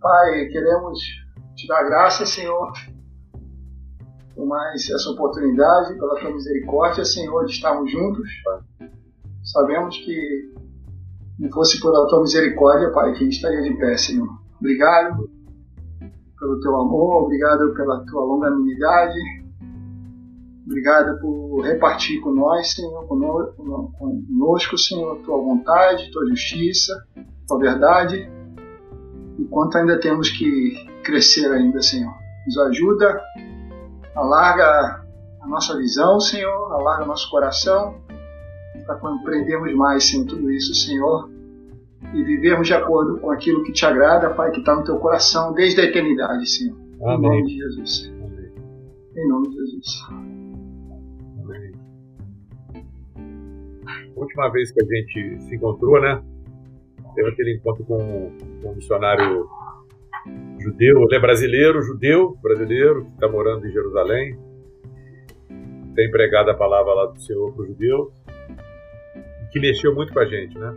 Pai, queremos te dar graças, Senhor, por mais essa oportunidade, pela tua misericórdia, Senhor, de estarmos juntos. Sabemos que não fosse pela tua misericórdia, Pai, que a gente estaria de pé, Senhor. Obrigado pelo teu amor, obrigado pela tua longanimidade, obrigado por repartir com nós, Senhor, conosco, Senhor, tua vontade, tua justiça, tua verdade, enquanto ainda temos que crescer ainda, Senhor. Nos ajuda, alarga a nossa visão, Senhor, alarga nosso coração, para compreendermos mais, Senhor, tudo isso, Senhor, e vivermos de acordo com aquilo que te agrada, Pai, que está no teu coração desde a eternidade, Senhor. Amém. Em nome de Jesus. Amém. Em nome de Jesus. Amém. Última vez que a gente se encontrou, né? Teve aquele encontro com, um missionário judeu, ele é brasileiro, judeu, brasileiro, que está morando em Jerusalém, tem pregado a palavra lá do Senhor para os judeus, que mexeu muito com a gente, né?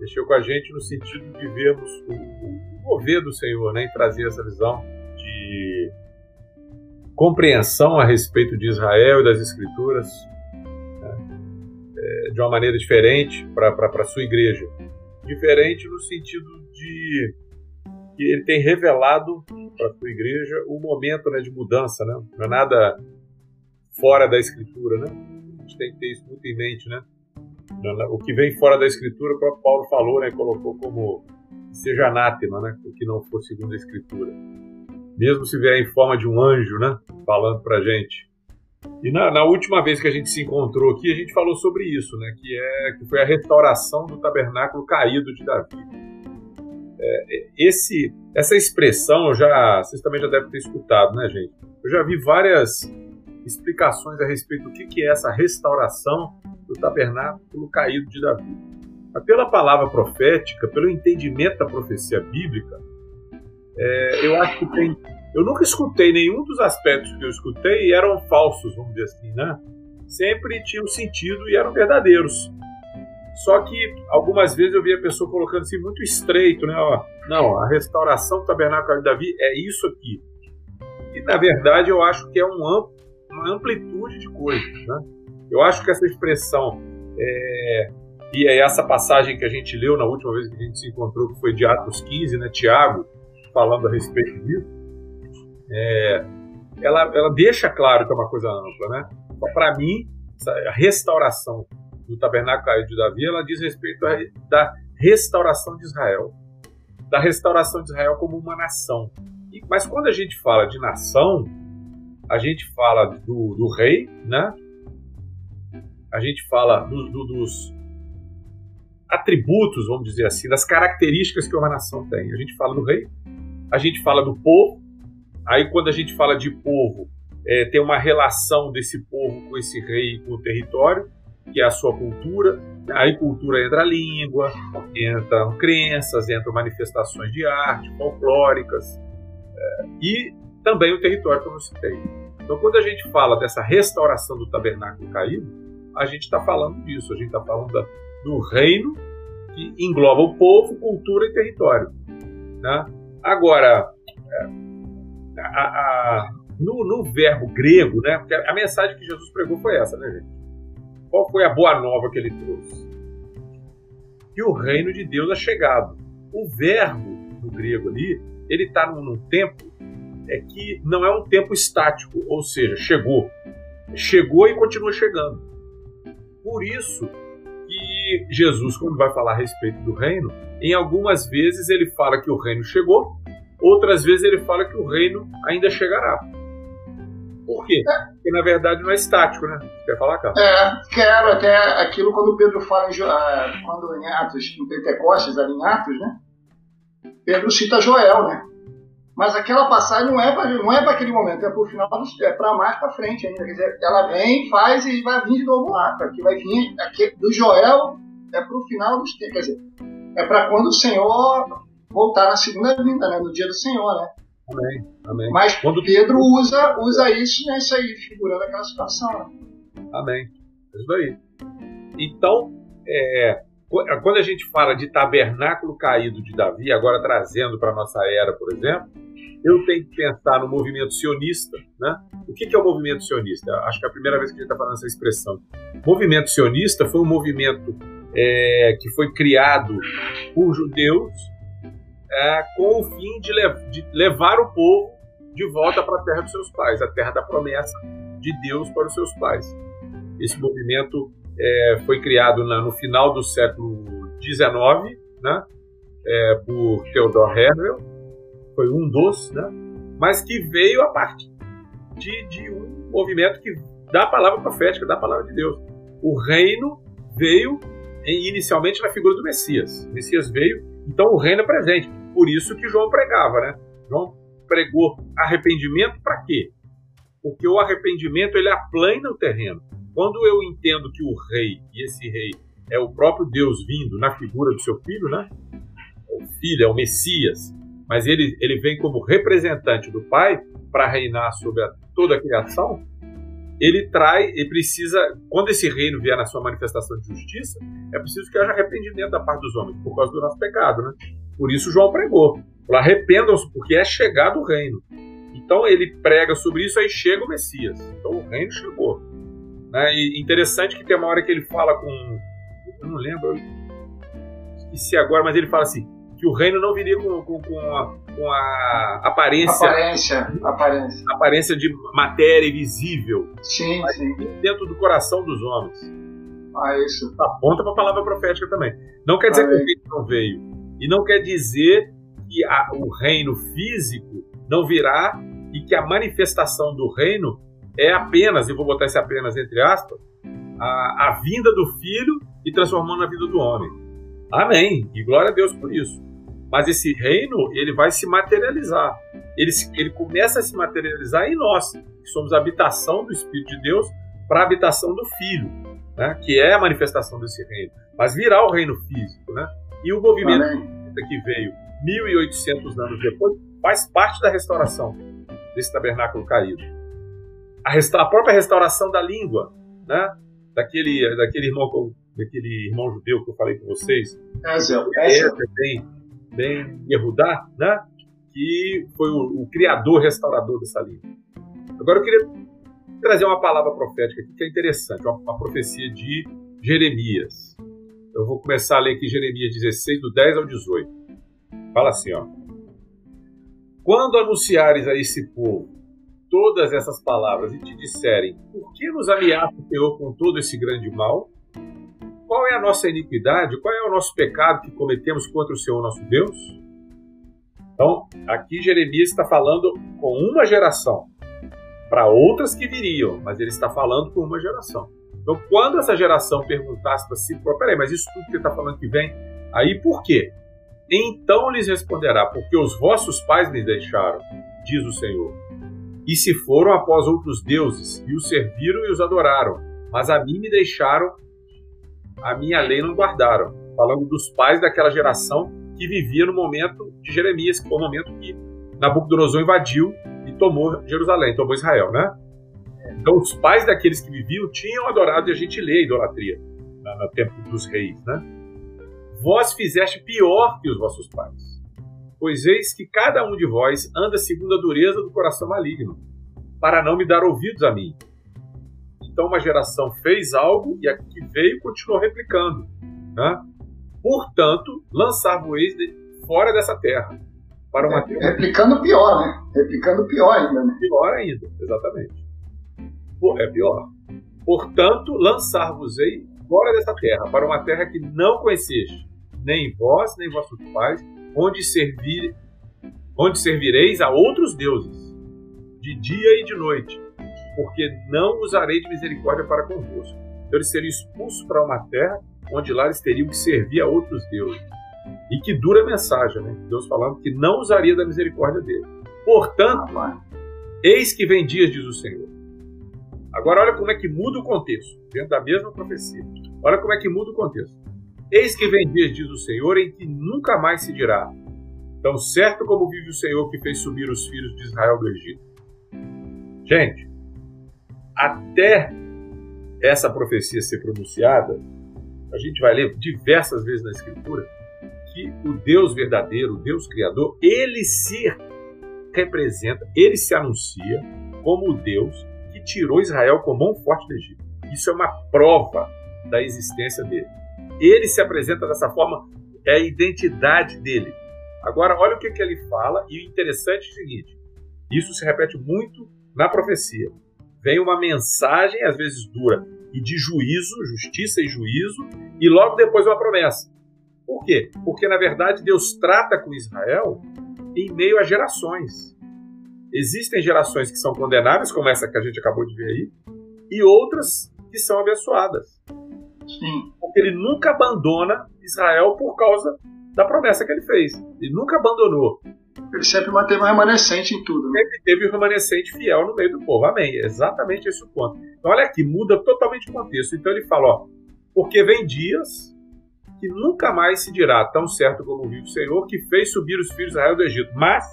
Mexeu com a gente no sentido de vermos o, o mover do Senhor, né? Em trazer essa visão de compreensão a respeito de Israel e das Escrituras né? é, de uma maneira diferente para a sua igreja. Diferente no sentido de que ele tem revelado para a sua igreja o momento né, de mudança, né? Não é nada fora da escritura, né? A gente tem que ter isso muito em mente, né? O que vem fora da escritura, o próprio Paulo falou, né? Colocou como seja anátema, né? O que não for segundo a escritura. Mesmo se vier em forma de um anjo, né? Falando para gente. E na, na, última vez que a gente se encontrou aqui, a gente falou sobre isso, né? Que, é, que foi a restauração do tabernáculo caído de Davi. É, esse, essa expressão, já, vocês também já devem ter escutado, né, gente? Eu já vi várias explicações a respeito do que, que é essa restauração do tabernáculo caído de Davi. Mas pela palavra profética, pelo entendimento da profecia bíblica, é, eu acho que tem. Eu nunca escutei nenhum dos aspectos que eu escutei eram falsos, vamos dizer assim, né? Sempre tinham sentido e eram verdadeiros. Só que algumas vezes eu vi a pessoa colocando assim muito estreito, né? Ó, não, a restauração do tabernáculo de Davi é isso aqui. E na verdade eu acho que é um amplo, uma amplitude de coisas, né? Eu acho que essa expressão é, e é essa passagem que a gente leu na última vez que a gente se encontrou, que foi de Atos 15, né? Tiago falando a respeito disso, é, ela, ela deixa claro que é uma coisa ampla, né? Para mim, a restauração do tabernáculo de Davi, ela diz respeito a, da restauração de Israel, da restauração de Israel como uma nação. E, mas quando a gente fala de nação, a gente fala do, do rei, né? A gente fala do, do, dos atributos, vamos dizer assim, das características que uma nação tem. A gente fala do rei, a gente fala do povo. Aí quando a gente fala de povo, é, tem uma relação desse povo com esse rei com o território que é a sua cultura. Aí cultura entra a língua, entram crenças, entram manifestações de arte, folclóricas é, e também o território, como eu citei. Então, quando a gente fala dessa restauração do tabernáculo caído, a gente está falando disso, a gente está falando da, do reino que engloba o povo, cultura e território. Né? Agora, é, a, a, no, no, verbo grego, né? Porque a mensagem que Jesus pregou foi essa, né, gente? Qual foi a boa nova que ele trouxe? Que o reino de Deus é chegado. O verbo no grego ali, ele está num, num tempo é que não é um tempo estático, ou seja, chegou. Chegou e continua chegando. Por isso que Jesus, quando vai falar a respeito do reino, em algumas vezes ele fala que o reino chegou, outras vezes ele fala que o reino ainda chegará. Por quê? É. Porque na verdade não é estático, né? Você quer falar, Carlos? É, quero até aquilo quando Pedro fala em, uh, quando em Atos, em Pentecostes, ali em Atos, né? Pedro cita Joel, né? Mas aquela passagem não é para não é para aquele momento, é para o final, é para mais para frente ainda. Quer dizer, ela vem, faz e vai vir de novo lá. Aqui vai vir aqui, do Joel é para o final dos tempos. Quer dizer, é para quando o Senhor voltar na segunda vinda, né? No dia do Senhor, né? Amém. Amém. Mas Quando... Pedro usa, usa isso nessa aí, figurando aquela situação. Amém. É isso aí. Então, é, quando a gente fala de tabernáculo caído de Davi, agora trazendo para a nossa era, por exemplo, eu tenho que pensar no movimento sionista. Né? O que é o movimento sionista? Acho que é a primeira vez que a gente está falando essa expressão. O movimento sionista foi um movimento é, que foi criado por judeus é, com o fim de, le de levar o povo de volta para a terra dos seus pais, a terra da promessa de Deus para os seus pais. Esse movimento é, foi criado na, no final do século XIX, né, é, por Theodor Herzl, foi um dos, né, mas que veio a partir de, de um movimento que da palavra profética, da palavra de Deus. O reino veio inicialmente na figura do Messias. O Messias veio, então o reino é presente. Por isso que João pregava, né? João pregou arrependimento para quê? Porque o arrependimento ele aplana o terreno. Quando eu entendo que o rei, e esse rei é o próprio Deus vindo na figura do seu filho, né? O filho é o Messias, mas ele, ele vem como representante do Pai para reinar sobre a, toda a criação. Ele traz, ele precisa, quando esse reino vier na sua manifestação de justiça, é preciso que haja arrependimento da parte dos homens, por causa do nosso pecado, né? Por isso João pregou. Arrependam-se, porque é chegado o reino. Então ele prega sobre isso, aí chega o Messias. Então o reino chegou. Né? E interessante que tem uma hora que ele fala com. Eu não lembro, esqueci agora, mas ele fala assim: que o reino não viria com, com, com, a, com a aparência, aparência, aparência. aparência de matéria visível. Sim, mas sim. Dentro do coração dos homens. Ah, isso. Aponta para a palavra profética também. Não quer dizer Amém. que o reino não veio. E não quer dizer que a, o reino físico não virá e que a manifestação do reino é apenas, e vou botar esse apenas entre aspas, a, a vinda do filho e transformando a vida do homem. Amém. E glória a Deus por isso. Mas esse reino, ele vai se materializar. Ele, ele começa a se materializar em nós, que somos a habitação do Espírito de Deus para a habitação do Filho, né? que é a manifestação desse reino. Mas virá o reino físico. Né? E o movimento Amém. que veio 1800 anos depois faz parte da restauração desse tabernáculo caído a, a própria restauração da língua, né? Daquele, daquele irmão, daquele irmão judeu que eu falei com vocês, é, é, é bem, bem Yehudá, né? Que foi o, o criador, restaurador dessa língua. Agora eu queria trazer uma palavra profética aqui que é interessante, uma, uma profecia de Jeremias. Eu vou começar a ler aqui Jeremias 16, do 10 ao 18. Fala assim, ó. Quando anunciares a esse povo todas essas palavras e te disserem: Por que nos ameaça o Senhor com todo esse grande mal? Qual é a nossa iniquidade? Qual é o nosso pecado que cometemos contra o Senhor nosso Deus? Então, aqui Jeremias está falando com uma geração, para outras que viriam, mas ele está falando com uma geração. Então, quando essa geração perguntasse para si, peraí, mas isso tudo que ele está falando que vem, aí por quê? Então lhes responderá, porque os vossos pais me deixaram, diz o Senhor e se foram após outros deuses, e os serviram e os adoraram, mas a mim me deixaram, a minha lei não guardaram. Falando dos pais daquela geração que vivia no momento de Jeremias, que foi o momento que Nabucodonosor invadiu e tomou Jerusalém, tomou Israel, né? Então, os pais daqueles que viviam tinham adorado, e a gente lê a idolatria no tempo dos reis, né? Vós fizeste pior que os vossos pais Pois eis que cada um de vós anda segundo a dureza do coração maligno, para não me dar ouvidos a mim. Então uma geração fez algo e a que veio continuou replicando. Né? Portanto, lançar-vos fora dessa terra. Para uma terra... Replicando pior, né? Replicando pior ainda, né? Pior ainda, exatamente. É pior. Portanto, lançar-vos-ei fora dessa terra, para uma terra que não conheceste, nem vós, nem vossos pais, onde, servir, onde servireis a outros deuses, de dia e de noite, porque não usarei de misericórdia para convosco. Então eles seriam expulsos para uma terra onde lá eles teriam que servir a outros deuses. E que dura mensagem, né? Deus falando que não usaria da misericórdia dele. Portanto, eis que vem dias, diz o Senhor. Agora olha como é que muda o contexto, dentro da mesma profecia. Olha como é que muda o contexto. Eis que vem dias, diz o Senhor, em que nunca mais se dirá: Tão certo como vive o Senhor que fez subir os filhos de Israel do Egito. Gente, até essa profecia ser pronunciada, a gente vai ler diversas vezes na Escritura, que o Deus verdadeiro, o Deus Criador, ele se representa, ele se anuncia como o Deus tirou Israel com mão forte do Egito. Isso é uma prova da existência dele. Ele se apresenta dessa forma, é a identidade dele. Agora, olha o que, que ele fala, e o interessante é o seguinte: isso se repete muito na profecia. Vem uma mensagem, às vezes dura, e de juízo, justiça e juízo, e logo depois uma promessa. Por quê? Porque, na verdade, Deus trata com Israel em meio a gerações. Existem gerações que são condenáveis, como essa que a gente acabou de ver aí, e outras que são abençoadas. Sim. Porque ele nunca abandona Israel por causa da promessa que ele fez. Ele nunca abandonou. Ele sempre manteve um remanescente em tudo. Né? Sempre teve um remanescente fiel no meio do povo. Amém. exatamente esse o ponto. Então, olha aqui, muda totalmente o contexto. Então, ele fala: ó, porque vem dias que nunca mais se dirá, tão certo como vive o Senhor, que fez subir os filhos de Israel do Egito. Mas,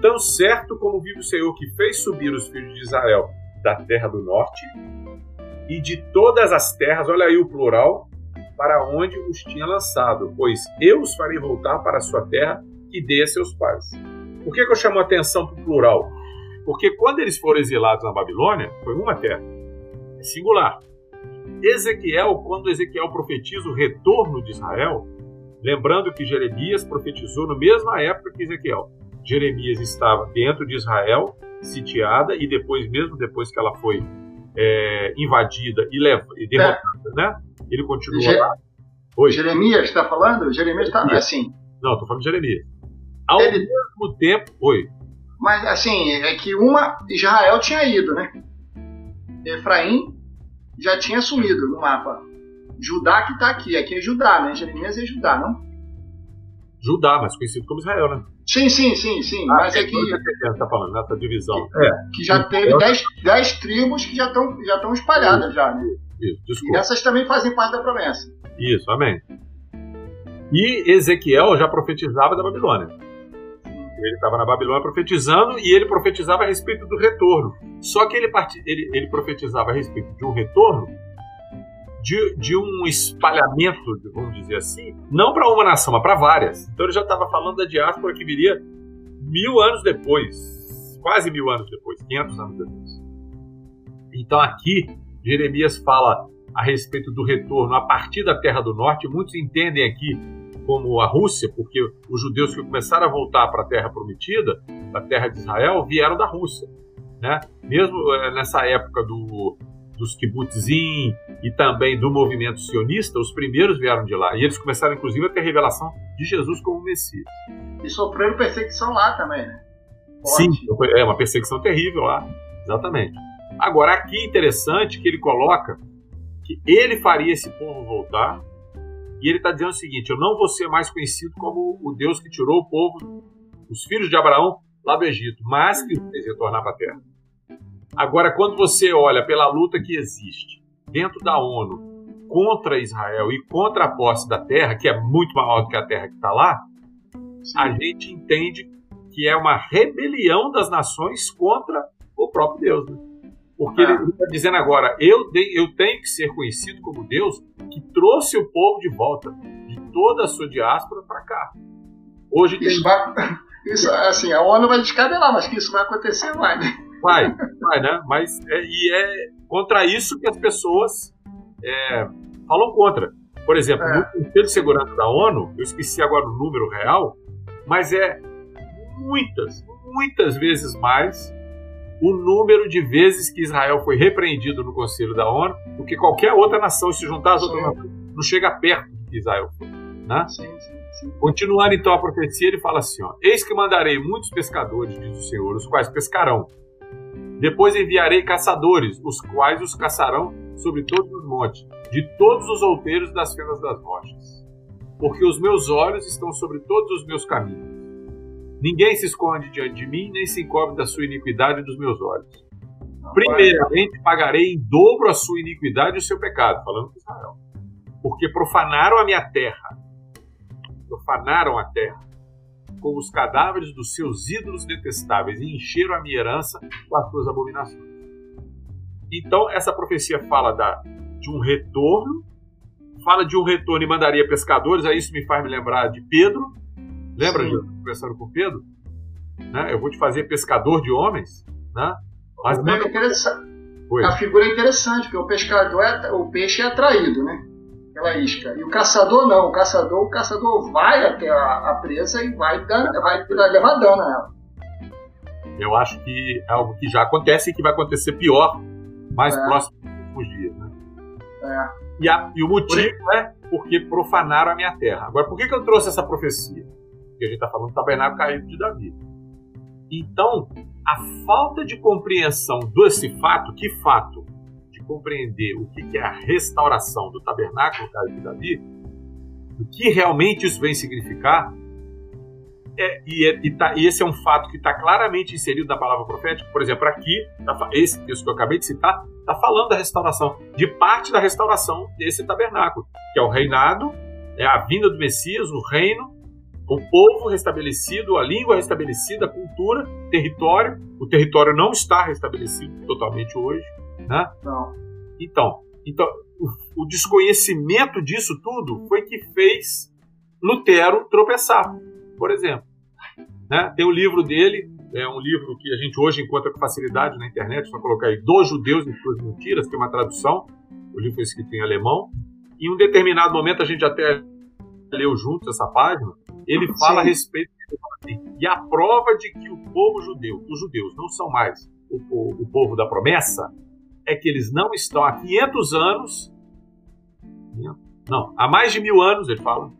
tão certo como vive o Senhor, que fez subir os filhos de Israel da terra do norte e de todas as terras, olha aí o plural, para onde os tinha lançado, pois eu os farei voltar para a sua terra que dê a seus pais. Por que, que eu chamo a atenção para o plural? Porque quando eles foram exilados na Babilônia, foi uma terra, é singular. Ezequiel, quando Ezequiel profetiza o retorno de Israel, lembrando que Jeremias profetizou na mesma época que Ezequiel. Jeremias estava dentro de Israel, sitiada, e depois, mesmo depois que ela foi é, invadida e, leva, e derrotada, é. né? Ele continua Je lá. Oi. Jeremias está falando? Jeremias está assim. Não, estou falando de Jeremias. Ao Ele... mesmo tempo. Oi. Mas assim, é que uma Israel tinha ido, né? Efraim já tinha sumido no mapa. Judá que está aqui. Aqui é Judá, né? Jeremias é Judá, não? Judá, mas conhecido como Israel, né? Sim, sim, sim, sim. Ah, mas é que. Você está falando, nessa divisão. Que, é. que já teve dez, dez tribos que já estão já espalhadas, já, né? Isso, desculpa. E essas também fazem parte da promessa. Isso, amém. E Ezequiel já profetizava da Babilônia. Ele estava na Babilônia profetizando e ele profetizava a respeito do retorno. Só que ele, ele, ele profetizava a respeito de um retorno de, de um espalhamento, vamos dizer assim, não para uma nação, mas para várias. Então ele já estava falando da diáspora que viria mil anos depois, quase mil anos depois, 500 anos depois. Então aqui Jeremias fala a respeito do retorno a partir da Terra do Norte. Muitos entendem aqui como a Rússia, porque os judeus que começaram a voltar para a Terra Prometida, a Terra de Israel, vieram da Rússia. Né? Mesmo eh, nessa época do, dos kibbutzim e também do movimento sionista, os primeiros vieram de lá. E eles começaram, inclusive, a ter a revelação de Jesus como Messias. E sofreram perseguição lá também, né? Sim, é uma perseguição terrível lá. Exatamente. Agora, aqui é interessante que ele coloca que ele faria esse povo voltar. E ele está dizendo o seguinte: Eu não vou ser mais conhecido como o Deus que tirou o povo, os filhos de Abraão, lá do Egito, mas que fez retornar para a terra. Agora, quando você olha pela luta que existe dentro da ONU contra Israel e contra a posse da terra, que é muito maior do que a terra que está lá, Sim. a gente entende que é uma rebelião das nações contra o próprio Deus. Né? Porque ah. ele está dizendo agora: eu, de, eu tenho que ser conhecido como Deus que trouxe o povo de volta, de toda a sua diáspora para cá. Hoje isso tem... vai, isso, assim, a ONU vai descabelar, mas que isso vai acontecer, vai, né? Vai, vai, né? Mas é, e é contra isso que as pessoas é, falam contra. Por exemplo, é. no Conselho de Segurança da ONU, eu esqueci agora o número real, mas é muitas, muitas vezes mais o número de vezes que Israel foi repreendido no Conselho da ONU do que qualquer outra nação. Se juntar as outras nações, não chega perto do que Israel foi. Né? Sim, sim, sim. Continuando então a profecia, ele fala assim: ó, Eis que mandarei muitos pescadores, diz o Senhor, os quais pescarão depois enviarei caçadores, os quais os caçarão sobre todos os montes, de todos os outeiros das fendas das rochas. Porque os meus olhos estão sobre todos os meus caminhos. Ninguém se esconde diante de mim, nem se encobre da sua iniquidade dos meus olhos. Primeiramente pagarei em dobro a sua iniquidade e o seu pecado, falando de Israel. Porque profanaram a minha terra. Profanaram a terra com os cadáveres dos seus ídolos detestáveis e encheram a minha herança com as suas abominações. Então, essa profecia fala da, de um retorno fala de um retorno e mandaria pescadores, aí isso me faz me lembrar de Pedro. Lembra de conversando com Pedro? Né? Eu vou te fazer pescador de homens, né? Mas o manda... é A figura é interessante, porque o pescador é, o peixe é atraído, né? Pela isca. E o caçador não. O caçador, o caçador vai até a, a presa e vai, dar, vai levar dano a ela. Eu acho que é algo que já acontece e que vai acontecer pior mais é. próximo dos dias, né? É. E, a, e o motivo por... é porque profanaram a minha terra. Agora, por que, que eu trouxe essa profecia? Porque a gente está falando do tabernáculo caído de Davi. Então, a falta de compreensão desse fato, que fato? De compreender o que, é a restauração do tabernáculo de Davi, o que realmente isso vem significar, é, e, é, e, tá, esse é um fato que está claramente inserido na palavra profética. Por exemplo, aqui, tá, esse texto que eu acabei de citar, está falando da restauração, de parte da restauração desse tabernáculo, que é o reinado, é a vinda do Messias, o reino, o povo restabelecido, a língua restabelecida, a cultura, território. O território não está restabelecido totalmente hoje, né? Não. Então, então o, o desconhecimento disso tudo foi que fez Lutero tropeçar, por exemplo. Né? Tem o livro dele, é um livro que a gente hoje encontra com facilidade na internet, só colocar aí Dos Judeus e Suas Mentiras, que é uma tradução. O livro foi escrito em alemão. Em um determinado momento, a gente até leu juntos essa página, ele fala Sim. a respeito assim, e a prova de que o povo judeu, os judeus não são mais o, o, o povo da promessa, é que eles não estão há 500 anos, não, há mais de mil anos, ele fala,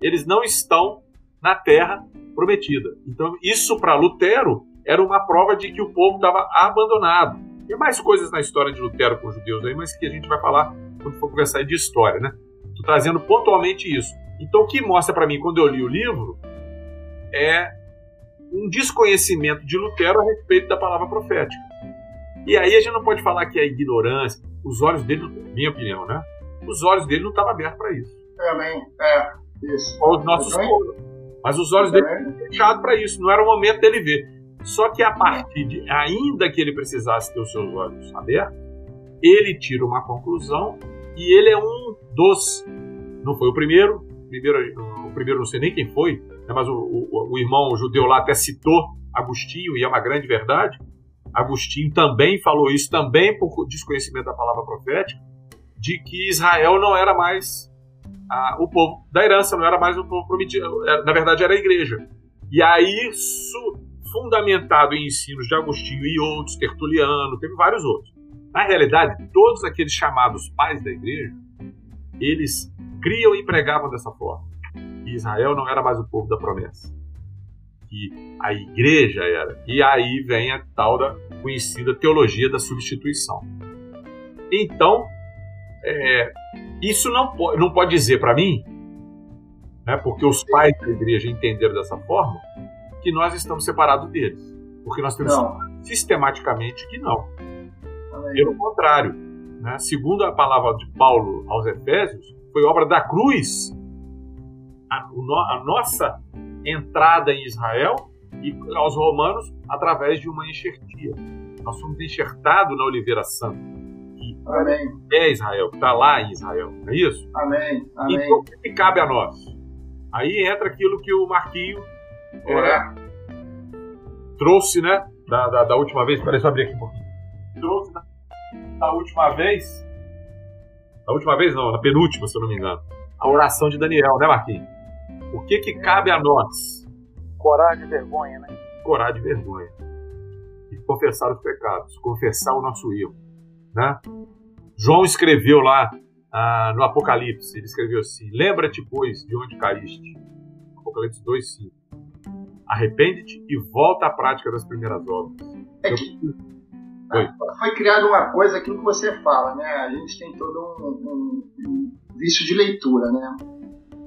eles não estão na terra prometida. Então, isso para Lutero era uma prova de que o povo estava abandonado. Tem mais coisas na história de Lutero com os judeus aí, mas que a gente vai falar quando for conversar de história, né? Estou trazendo pontualmente isso. Então, o que mostra para mim quando eu li o livro é um desconhecimento de Lutero a respeito da palavra profética. E aí a gente não pode falar que é ignorância. Os olhos dele, minha opinião, né? Os olhos dele não estavam abertos para isso. Também, é. Isso. Os nossos mas os olhos dele estavam fechados para isso, não era o momento dele ver. Só que a partir de, ainda que ele precisasse ter os seus olhos abertos, ele tira uma conclusão e ele é um dos. Não foi o primeiro, primeiro o primeiro não sei nem quem foi, né, mas o, o, o irmão judeu lá até citou Agostinho, e é uma grande verdade. Agostinho também falou isso, também por desconhecimento da palavra profética, de que Israel não era mais o povo da herança, não era mais o povo prometido, na verdade era a igreja. E aí, su, fundamentado em ensinos de Agostinho e outros, Tertuliano, teve vários outros. Na realidade, todos aqueles chamados pais da igreja, eles criam e pregavam dessa forma. Que Israel não era mais o povo da promessa. Que a igreja era. E aí vem a tal da conhecida teologia da substituição. Então, é, isso não pode, não pode dizer para mim, né, porque os pais da igreja entenderam dessa forma, que nós estamos separados deles. Porque nós temos não. sistematicamente que não. Pelo contrário, né, segundo a palavra de Paulo aos Efésios, foi obra da cruz a, a nossa entrada em Israel e aos romanos através de uma enxertia. Nós somos enxertados na Oliveira Santa Amém. é Israel, que está lá em Israel, não é isso? Amém. Amém. Então, o que cabe a nós? Aí entra aquilo que o Marquinho é, trouxe, né? Da, da, da, última vez, peraí, só abrir aqui um pouquinho. Trouxe da, da última vez, da última vez não, na penúltima, se eu não me engano, a oração de Daniel, né, Marquinhos? O que que cabe a nós? Coragem e vergonha, né? Coragem e vergonha. E confessar os pecados, confessar o nosso erro, né? João escreveu lá ah, no Apocalipse, ele escreveu assim: Lembra-te, pois, de onde caíste. Apocalipse 2,5. Arrepende-te e volta à prática das primeiras obras. É que foi. foi criada uma coisa, aquilo que você fala, né? A gente tem todo um, um, um vício de leitura, né?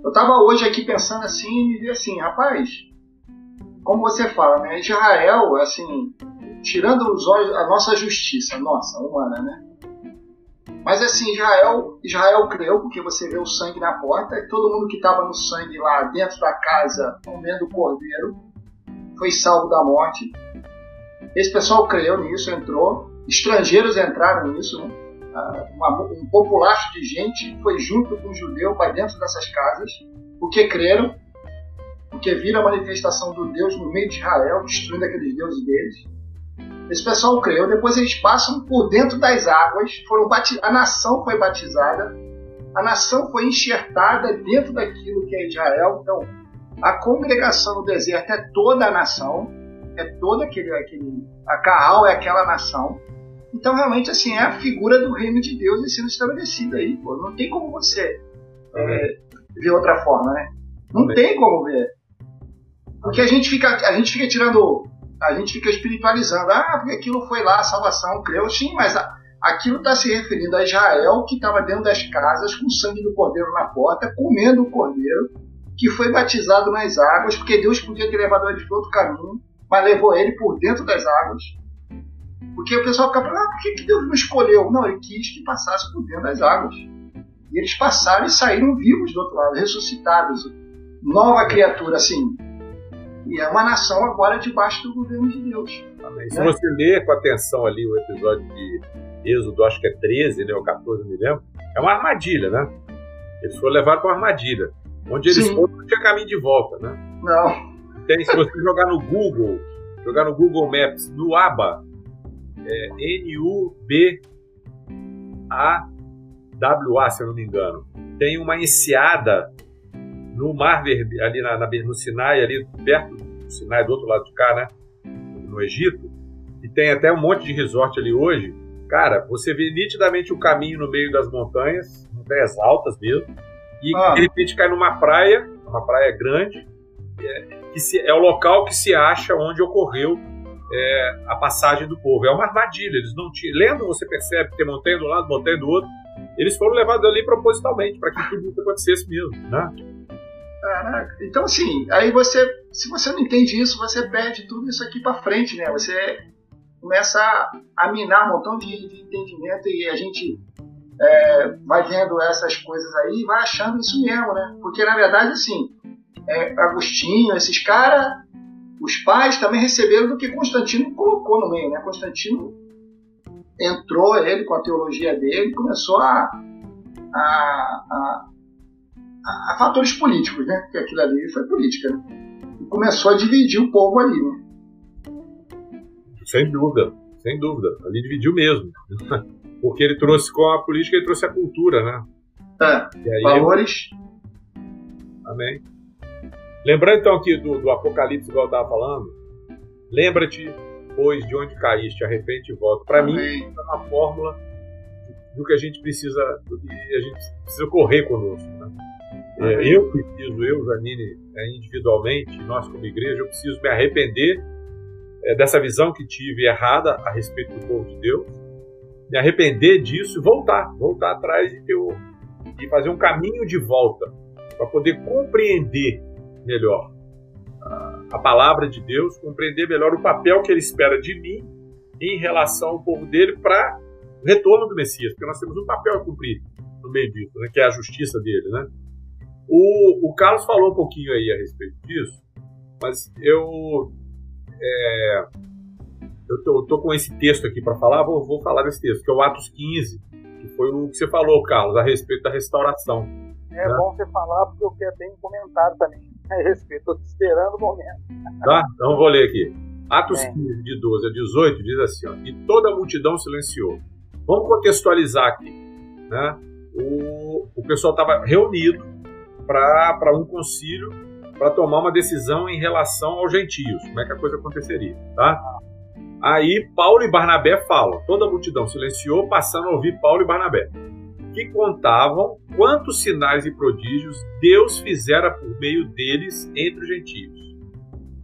Eu estava hoje aqui pensando assim e me vi assim, rapaz, como você fala, né? Israel, assim, tirando os olhos, a nossa justiça, nossa, humana, né? Mas assim, Israel, Israel creu, porque você vê o sangue na porta, e todo mundo que estava no sangue lá dentro da casa, comendo o cordeiro, foi salvo da morte. Esse pessoal creu nisso, entrou. Estrangeiros entraram nisso, né? Uma, um populacho de gente foi junto com o judeu para dentro dessas casas, porque creram, porque viram a manifestação do Deus no meio de Israel, destruindo aqueles deuses deles. Esse pessoal creu, depois eles passam por dentro das águas, foram a nação foi batizada, a nação foi enxertada dentro daquilo que é Israel. Então, a congregação no deserto é toda a nação, é toda aquele, aquele a Carral é aquela nação. Então, realmente, assim, é a figura do reino de Deus sendo estabelecida aí, pô. Não tem como você é, ver outra forma, né? Não Amém. tem como ver. Porque a gente fica, a gente fica tirando, a gente fica espiritualizando. Ah, porque aquilo foi lá, a salvação, creu. Sim, mas a, aquilo está se referindo a Israel que estava dentro das casas com o sangue do cordeiro na porta, comendo o cordeiro, que foi batizado nas águas, porque Deus podia ter levado ele por outro caminho, mas levou ele por dentro das águas porque o pessoal fica falando, ah, por que, que Deus não escolheu? Não, ele quis que passasse por dentro das águas. E eles passaram e saíram vivos do outro lado, ressuscitados. Nova criatura, assim. E é uma nação agora debaixo do governo de Deus. Né? Se você ler com atenção ali o episódio de Êxodo, acho que é 13, né, ou 14, me lembro, é uma armadilha, né? Eles foram levados para uma armadilha. Onde eles Sim. foram, não tinha caminho de volta, né? Não. Tem, se você jogar no Google, jogar no Google Maps, no ABA, é, N-U-B-A-W-A, se eu não me engano. Tem uma enseada no Mar Vermelho, ali na, na, no Sinai, ali perto do Sinai, do outro lado de cá, né? No Egito. E tem até um monte de resort ali hoje. Cara, você vê nitidamente o caminho no meio das montanhas, montanhas altas mesmo. E ah. de repente cai numa praia, uma praia grande, é, que se, é o local que se acha onde ocorreu é, a passagem do povo. É uma armadilha. Eles não tinham. Lendo, você percebe que tem montanha do lado, montanha do outro. Eles foram levados ali propositalmente, para que tudo acontecesse mesmo. Né? Caraca. Então, assim, aí você, se você não entende isso, você perde tudo isso aqui para frente, né? Você começa a, minar um montão de, de entendimento e a gente é, vai vendo essas coisas aí e vai achando isso mesmo, né? Porque, na verdade, assim, é, Agostinho, esses caras os pais também receberam do que Constantino colocou no meio. Né? Constantino entrou, ele com a teologia dele, começou a, a, a, a, a fatores políticos, né? porque aquilo ali foi política. Né? E começou a dividir o povo ali. Né? Sem dúvida, sem dúvida. Ali dividiu mesmo. Porque ele trouxe com a política, ele trouxe a cultura, né? É, valores. Amém. Lembrando então aqui do, do Apocalipse, igual eu estava falando, lembra-te, pois, de onde caíste, arrepende e volta. Para mim, é uma fórmula do que a gente precisa, do que a gente precisa correr conosco. Né? É, eu preciso, eu, Janine, é, individualmente, nós como igreja, eu preciso me arrepender é, dessa visão que tive errada a respeito do povo de Deus, me arrepender disso e voltar, voltar atrás e, ter o, e fazer um caminho de volta para poder compreender melhor a palavra de Deus, compreender melhor o papel que ele espera de mim em relação ao povo dele para o retorno do Messias, porque nós temos um papel a cumprir no meio disso, né, que é a justiça dele. Né? O, o Carlos falou um pouquinho aí a respeito disso, mas eu é, eu tô, tô, com esse texto aqui para falar, vou, vou falar desse texto, que é o Atos 15, que foi o que você falou, Carlos, a respeito da restauração. É né? bom você falar, porque eu quero um comentário também. Estou te esperando o momento. Tá? Então vou ler aqui. Atos é. 15, de 12 a 18, diz assim: ó, E toda a multidão silenciou. Vamos contextualizar aqui. Né? O, o pessoal estava reunido para um concílio para tomar uma decisão em relação aos gentios. Como é que a coisa aconteceria? Tá? Aí Paulo e Barnabé falam. Toda a multidão silenciou, passando a ouvir Paulo e Barnabé que contavam quantos sinais e prodígios Deus fizera por meio deles entre os gentios.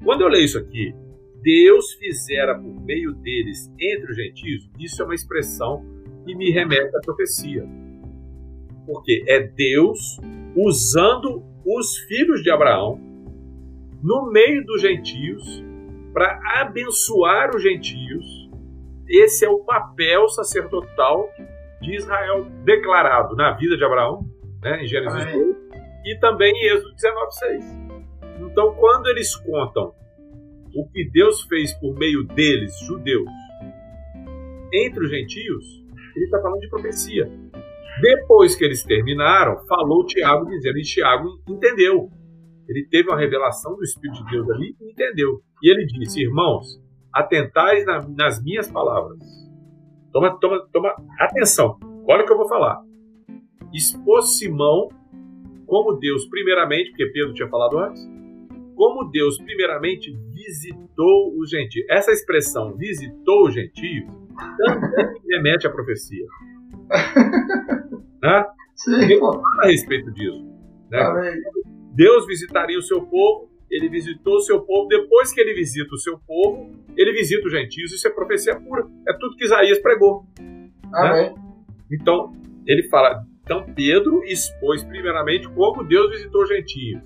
Quando eu leio isso aqui, Deus fizera por meio deles entre os gentios, isso é uma expressão que me remete à profecia. Porque é Deus usando os filhos de Abraão no meio dos gentios para abençoar os gentios. Esse é o papel sacerdotal de Israel declarado na vida de Abraão, né, em Gênesis Amém. 2, e também em Êxodo 19:6. Então, quando eles contam o que Deus fez por meio deles, judeus, entre os gentios, Ele está falando de profecia. Depois que eles terminaram, falou Tiago dizendo, e Tiago entendeu. Ele teve uma revelação do Espírito de Deus ali e entendeu. E ele disse: Irmãos, atentais na, nas minhas palavras. Toma, toma, toma atenção. Olha o que eu vou falar. Expôs Simão como Deus, primeiramente, porque Pedro tinha falado antes, como Deus, primeiramente, visitou os gentios. Essa expressão, visitou os gentios, também remete à profecia. né? Sim. fala a respeito disso. Né? Deus visitaria o seu povo, ele visitou o seu povo, depois que ele visita o seu povo, ele visita os gentios, isso é profecia pura. É tudo que Isaías pregou. Né? Então, ele fala, então Pedro expôs primeiramente como Deus visitou os gentios,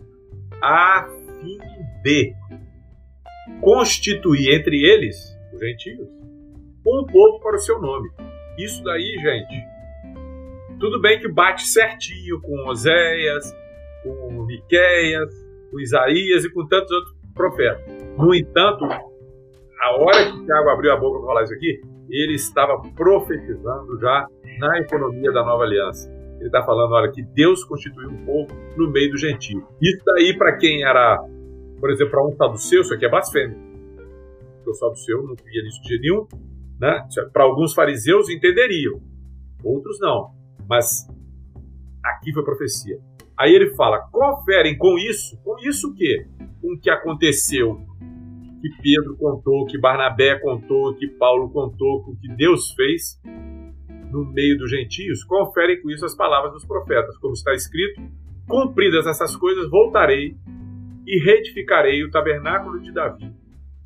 a fim de constituir entre eles, os gentios, um povo para o seu nome. Isso daí, gente, tudo bem que bate certinho com Oséias, com Miqueias, com Isaías e com tantos outros profetas. No entanto, a hora que Tiago abriu a boca para falar isso aqui, ele estava profetizando já na economia da nova aliança. Ele está falando, olha, que Deus constituiu um povo no meio do gentio. Isso daí, para quem era, por exemplo, para um saduceu, isso aqui é blasfêmia. Porque o saduceu não queria isso de nenhum. Né? Para alguns fariseus entenderiam, outros não. Mas aqui foi profecia. Aí ele fala: conferem com isso, com isso o quê? Com o que aconteceu, que Pedro contou, que Barnabé contou, que Paulo contou, com o que Deus fez no meio dos gentios, conferem com isso as palavras dos profetas, como está escrito: Cumpridas essas coisas, voltarei e reedificarei o tabernáculo de Davi,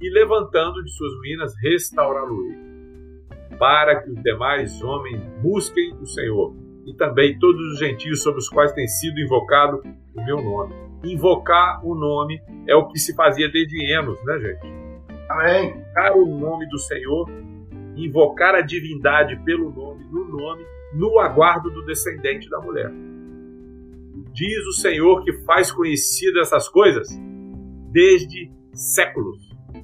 e levantando de suas ruínas, restaurá-lo-ei, para que os demais homens busquem o Senhor, e também todos os gentios sobre os quais tem sido invocado o meu nome. Invocar o nome é o que se fazia desde Enos, né, gente? Amém. Invocar o nome do Senhor invocar a divindade pelo nome, no nome, no aguardo do descendente da mulher. Diz o Senhor que faz conhecidas essas coisas desde séculos.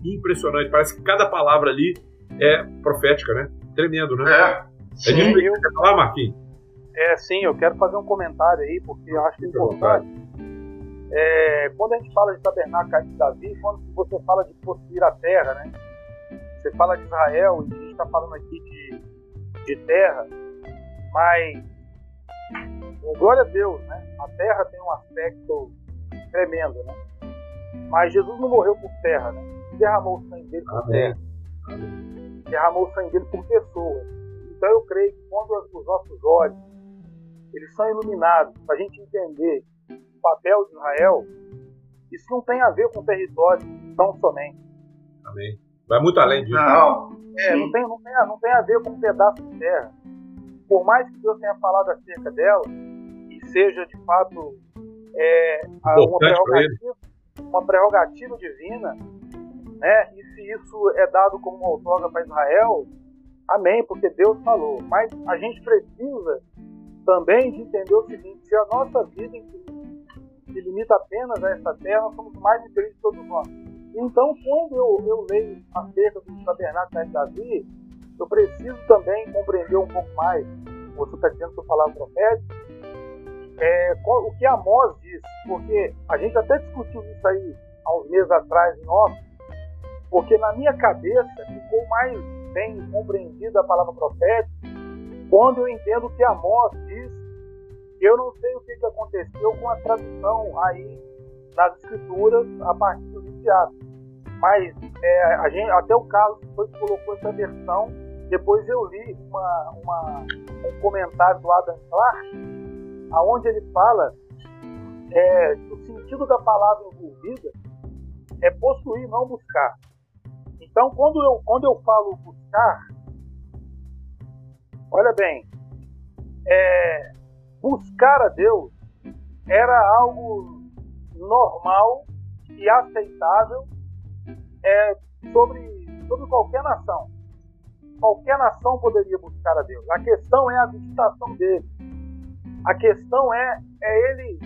Impressionante, parece que cada palavra ali é profética, né? Tremendo, né? É. Sim, é que falar, Marquinhos? É, sim, eu quero fazer um comentário aí, porque eu acho importante. É, quando a gente fala de tabernáculo de Davi, quando você fala de possuir a terra, né? Você fala de Israel e a gente está falando aqui de, de terra, mas glória a Deus, né? A terra tem um aspecto tremendo, né? Mas Jesus não morreu por terra, né? Derramou o sangue dele por Amém. terra. Amém. Derramou o sangue dele por pessoas. Então eu creio que quando os nossos olhos eles são iluminados para a gente entender o papel de Israel, isso não tem a ver com o território tão somente. Amém. Vai muito além disso. Não. É, não tem, não, tem, não tem a ver com um pedaço de terra. Por mais que Deus tenha falado acerca dela, e seja de fato é, uma, prerrogativa, uma prerrogativa divina, né? E se isso é dado como uma outorga para Israel, amém, porque Deus falou. Mas a gente precisa também de entender o seguinte: se a nossa vida se limita apenas a essa terra, nós somos mais infelizes de todos nós. Então, quando eu, eu leio acerca do tabernáculo de Davi, eu preciso também compreender um pouco mais, você está dizendo que eu falava profético, é, o que Amós diz, porque a gente até discutiu isso aí há uns meses atrás em off, porque na minha cabeça ficou mais bem compreendida a palavra profética quando eu entendo que Amós diz. Eu não sei o que, que aconteceu com a tradução aí nas escrituras a partir do teatro. Mas é, a gente, até o Carlos foi que colocou essa versão. Depois eu li uma, uma, um comentário do Adam Clark, aonde ele fala é, que o sentido da palavra envolvida é possuir, não buscar. Então, quando eu, quando eu falo buscar, olha bem, é, buscar a Deus era algo normal e aceitável é, sobre, sobre qualquer nação. Qualquer nação poderia buscar a Deus. A questão é a visitação dele. A questão é, é ele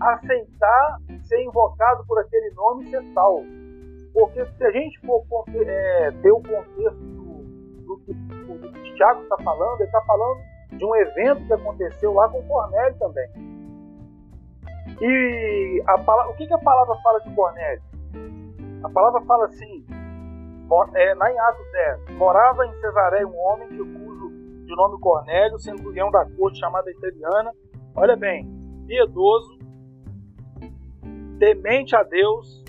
aceitar ser invocado por aquele nome e ser salvo. Porque se a gente for é, ter o contexto do, do, que, Tiago está falando, ele está falando de um evento que aconteceu lá com Cornélio também. E a palavra, o que, que a palavra fala de Cornélio? A palavra fala assim, é, lá em Atos 10, morava em Cesareia um homem que, cujo de nome Cornélio, centurião da corte chamada italiana, olha bem, piedoso, temente a Deus,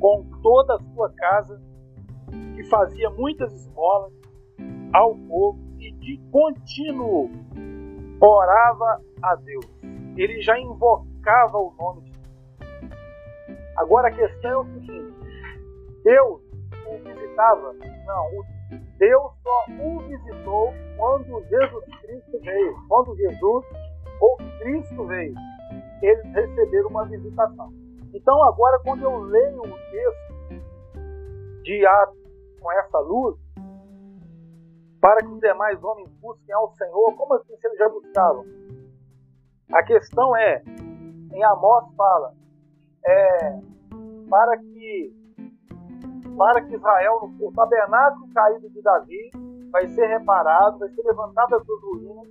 com toda a sua casa, que fazia muitas esmolas ao povo e de contínuo orava a Deus. Ele já invocava o nome de Deus. Agora a questão é o seguinte: Deus o visitava? Não, Deus só o visitou quando Jesus Cristo veio. Quando Jesus ou Cristo veio, eles receberam uma visitação. Então, agora, quando eu leio o texto de Atos com essa luz, para que os demais homens busquem ao Senhor, como assim se eles já buscavam? A questão é, em Amós fala, é, para que para que Israel, o tabernáculo caído de Davi, vai ser reparado, vai ser levantado das suas ruínas,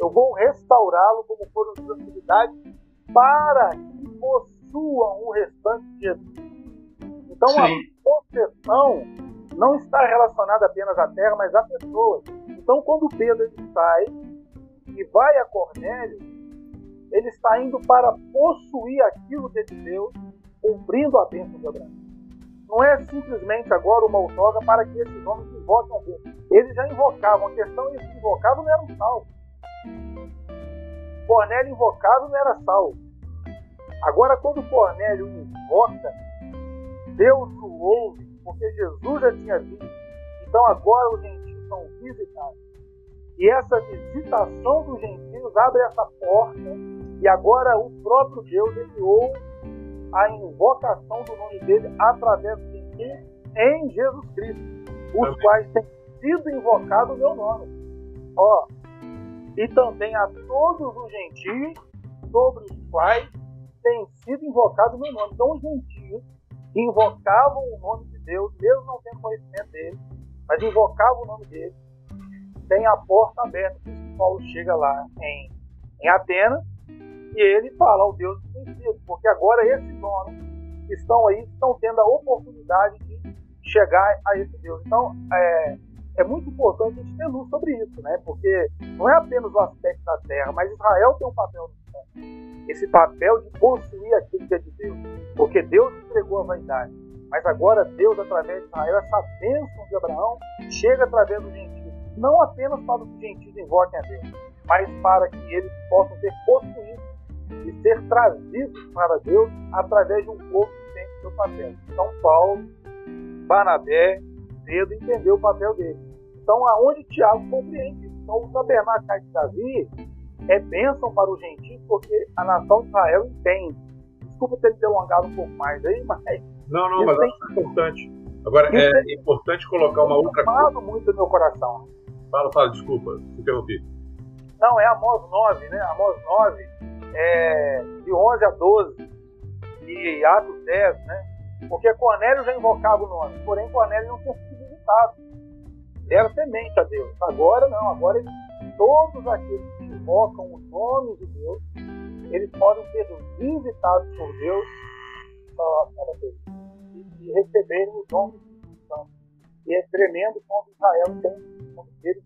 eu vou restaurá-lo como foram suas atividades, para que possuam o restante de Jesus. Então Sim. a possessão não está relacionada apenas à terra, mas a pessoas. Então quando Pedro sai e vai a Cornélio, ele está indo para possuir aquilo que é de Deus, cumprindo a bênção de Abraão. Não é simplesmente agora uma outorga para que esses homens invoquem a Deus. Eles já invocavam, a questão é que invocavam não eram salvos. Cornélio invocado não era salvo. Agora, quando Cornélio invoca, Deus o ouve, porque Jesus já tinha visto. Então, agora os gentios são visitados. E essa visitação dos gentios abre essa porta, e agora o próprio Deus ouve a invocação do nome dele através de quem? Em Jesus Cristo, os Amém. quais têm sido invocado o meu nome. Ó, e também a todos os gentios sobre os quais tem sido invocado o meu nome. Então, os gentios invocavam o nome Deus, mesmo não tendo conhecimento dele, mas invocavam o nome dele, tem a porta aberta. Por isso Paulo chega lá em, em Atenas e ele fala ao Deus desconhecido, porque agora esses homens que estão aí estão tendo a oportunidade de chegar a esse Deus. Então, é, é muito importante a gente ter luz sobre isso, né? Porque não é apenas o aspecto da terra, mas Israel tem um papel no céu. Esse papel de possuir aquilo que é de Deus. Porque Deus entregou a vaidade. Mas agora Deus, através de Israel, essa bênção de Abraão, chega através dos gentios. Não apenas para que os gentios invoquem a Deus, mas para que eles possam ser possuídos e ser trazidos para Deus através de um povo que tem o seu papel. São Paulo, Barnabé, Pedro entendeu o papel dele. Então, aonde Tiago compreende? Então, o tabernáculo de Davi é bênção para os gentios, porque a nação de Israel entende. Desculpa ter me delongado um pouco mais aí, mas. Não, não, mas é importante. Agora, é, importante colocar uma outra coisa. muito no meu coração. Fala, fala, desculpa, interrompi. Não, é Amós 9, né? Amós 9 é, de 11 a 12 e Atos 10, né? Porque Cornélio já invocava o nome, porém Cornélio não tinha sido visitado. Era temente a Deus. Agora não, agora ele, todos aqueles que invocam o nome de Deus, eles podem ser visitados por Deus e, e receberem o nome de Deus. E é tremendo como Israel tem como ele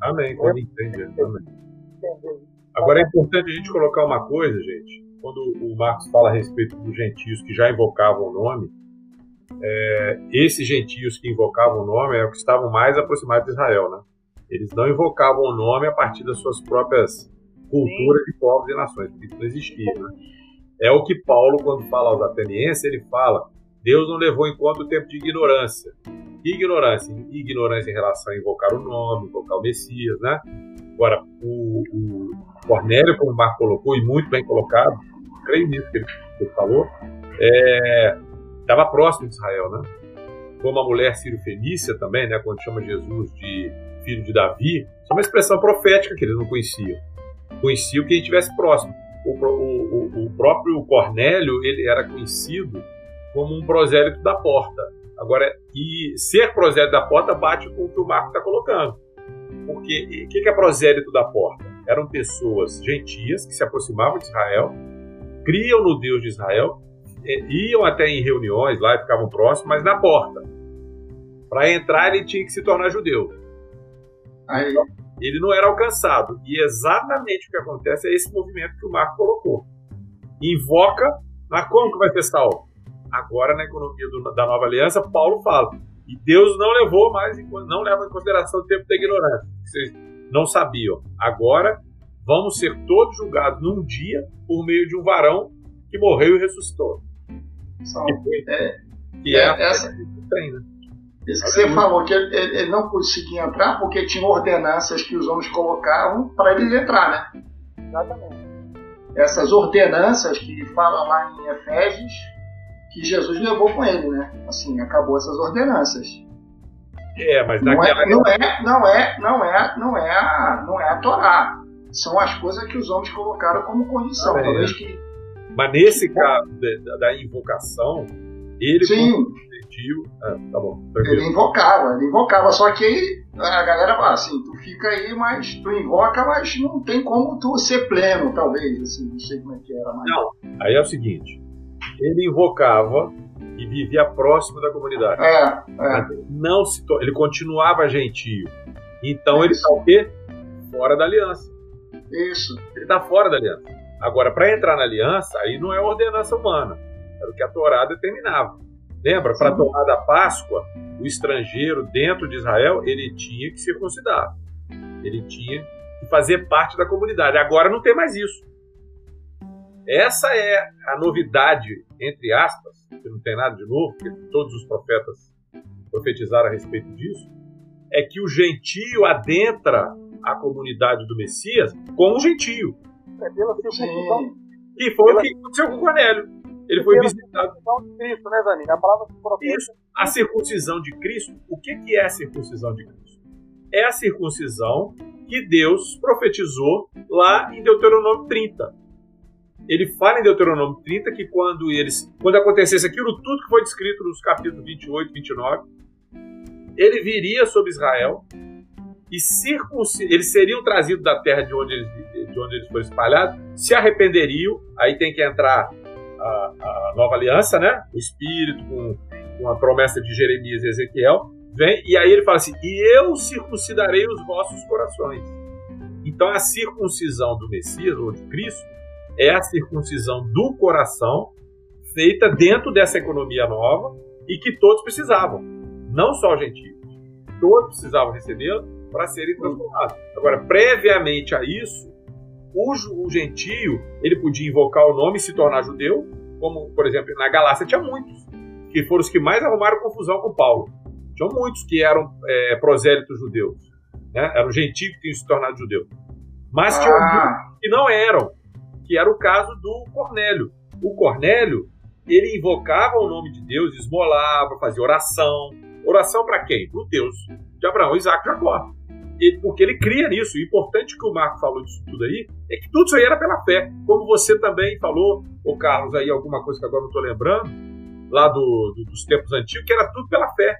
Amém, quando entende. Amém. Agora é importante a gente colocar uma coisa, gente. Quando o Marcos fala a respeito dos gentios que já invocavam o nome, é, esses gentios que invocavam o nome é o que estavam mais aproximados de Israel, né? Eles não invocavam o nome a partir das suas próprias culturas de povos e nações, porque isso não existia, né? É o que Paulo, quando fala aos atenienses, ele fala: Deus não levou em conta o tempo de ignorância. Ignorância? Ignorância em relação a invocar o nome, invocar o Messias, né? Agora, o, o Cornélio, como o Marco colocou, e muito bem colocado, creio nisso que ele, falou, estava é, próximo de Israel, né? Como a mulher sírio-fenícia também, né? Quando chama Jesus de filho de Davi, isso é uma expressão profética que eles não conheciam. Conheciam quem estivesse próximo. O, o, o, próprio Cornélio, ele era conhecido como um prosélito da porta. Agora, e ser prosélito da porta bate com o que o Marco está colocando. Porque o que, que é prosélito da porta? Eram pessoas gentias que se aproximavam de Israel, criam no Deus de Israel, iam até em reuniões lá e ficavam próximos, mas na porta. Para entrar, ele tinha que se tornar judeu. Aí. Ele não era alcançado. E exatamente o que acontece é esse movimento que o Marco colocou. Invoca, mas como que vai ser salvo? Agora, na economia do, da nova aliança, Paulo fala. E Deus não levou mais, não leva em consideração o tempo da ignorância. Vocês não sabiam. Agora, vamos ser todos julgados num dia por meio de um varão que morreu e ressuscitou. Só, que, é, que é, é essa, que tem, né? Isso que você falou, que ele, ele, não conseguia entrar porque tinha ordenanças que os homens colocavam para ele entrar, né? Exatamente. Essas ordenanças que falam lá em Efésios, que Jesus levou com ele, né? Assim, acabou essas ordenanças. É, mas não é, não é, não é, não é, não é, a, não é a Torá. São as coisas que os homens colocaram como condição. Ah, é. Talvez que. Mas nesse caso da, da invocação, ele Sim Ah, tá bom. Tranquilo. Ele invocava, ele invocava, só que aí a galera fala assim, tu fica aí, mas tu invoca, mas não tem como tu ser pleno, talvez, assim, não sei como é que era. Mas... Não, aí é o seguinte, ele invocava e vivia próximo da comunidade. É, é. Não se to... Ele continuava gentio. Então ele está o quê? Fora da aliança. Isso. Ele está fora da aliança. Agora, para entrar na aliança, aí não é ordenança humana. Era o que a Torá determinava. Lembra? Para tomar da Páscoa, o estrangeiro dentro de Israel, ele tinha que circuncidar. Ele tinha que fazer parte da comunidade. Agora não tem mais isso. Essa é a novidade, entre aspas, que não tem nada de novo, porque todos os profetas profetizaram a respeito disso, é que o gentio adentra a comunidade do Messias como um gentio. É pela circuncisão. E foi o que aconteceu com Cornélio. Ele foi visitado. A circuncisão de Cristo, né, Zanin? A palavra Isso. A circuncisão de Cristo. O que, que é a circuncisão de Cristo? É a circuncisão que Deus profetizou lá em Deuteronômio 30. Ele fala em Deuteronômio 30 que quando eles, quando acontecesse aquilo tudo que foi descrito nos capítulos 28 e 29, ele viria sobre Israel e eles seriam trazidos da terra de onde eles, de onde eles foram espalhados, se arrependeriam, aí tem que entrar a, a nova aliança, né? O Espírito com, com a promessa de Jeremias e Ezequiel, vem e aí ele fala assim: e eu circuncidarei os vossos corações. Então a circuncisão do Messias ou de Cristo é a circuncisão do coração feita dentro dessa economia nova e que todos precisavam, não só os gentios, todos precisavam recebê-la para serem transformados. Agora, previamente a isso, o, o gentio ele podia invocar o nome e se tornar judeu, como, por exemplo, na Galácia tinha muitos, que foram os que mais arrumaram confusão com Paulo. Tinham muitos que eram é, prosélitos judeus, né? eram gentios que tinham se tornado judeu. Mas tinha ah. que não eram, que era o caso do Cornélio. O Cornélio, ele invocava o nome de Deus, esmolava, fazia oração. Oração para quem? Para o Deus de Abraão, Isaac e Jacó ele, porque ele cria nisso. O importante que o Marco falou disso tudo aí é que tudo isso aí era pela fé. Como você também falou, o Carlos, aí alguma coisa que agora não estou lembrando, lá do, do, dos tempos antigos, que era tudo pela fé.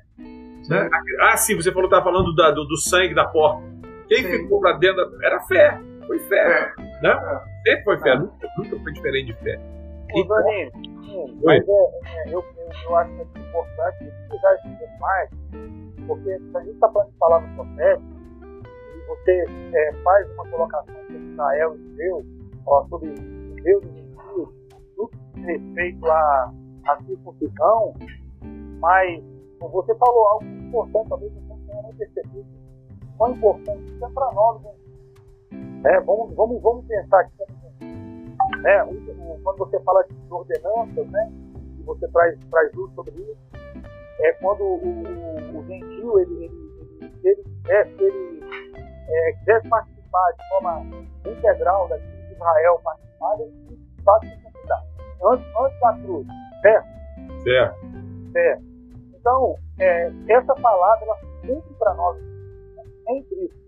Né? Ah, sim, você falou estava falando da, do, do, sangue da porta. Quem sim. ficou para dentro da, era fé. Foi fé. É. Né? É. Sempre foi fé, é. nunca, nunca foi diferente de fé. Ô, mas é, é, eu, eu, acho que é importante usar isso mais, porque a gente está falando de palavras proféticas, você é, faz uma colocação sobre Israel e Deus, ó, sobre Deus e gentios, tudo respeito à, à circuncisão, mas você falou algo importante, talvez você não tenha nem percebido. Quão importante isso é para nós, né? É, vamos, vamos, vamos pensar aqui. É, o, quando você fala de ordenanças, né, e você traz, traz luz sobre isso, é quando o, o, o gentil, ele, ele, ele, ele, é, ele é, quisesse participar de forma integral daquilo que Israel participava, ele sabe que antes, antes da cruz, certo? Certo. Certo. Então, é, essa palavra, ela cumpre para nós em Cristo.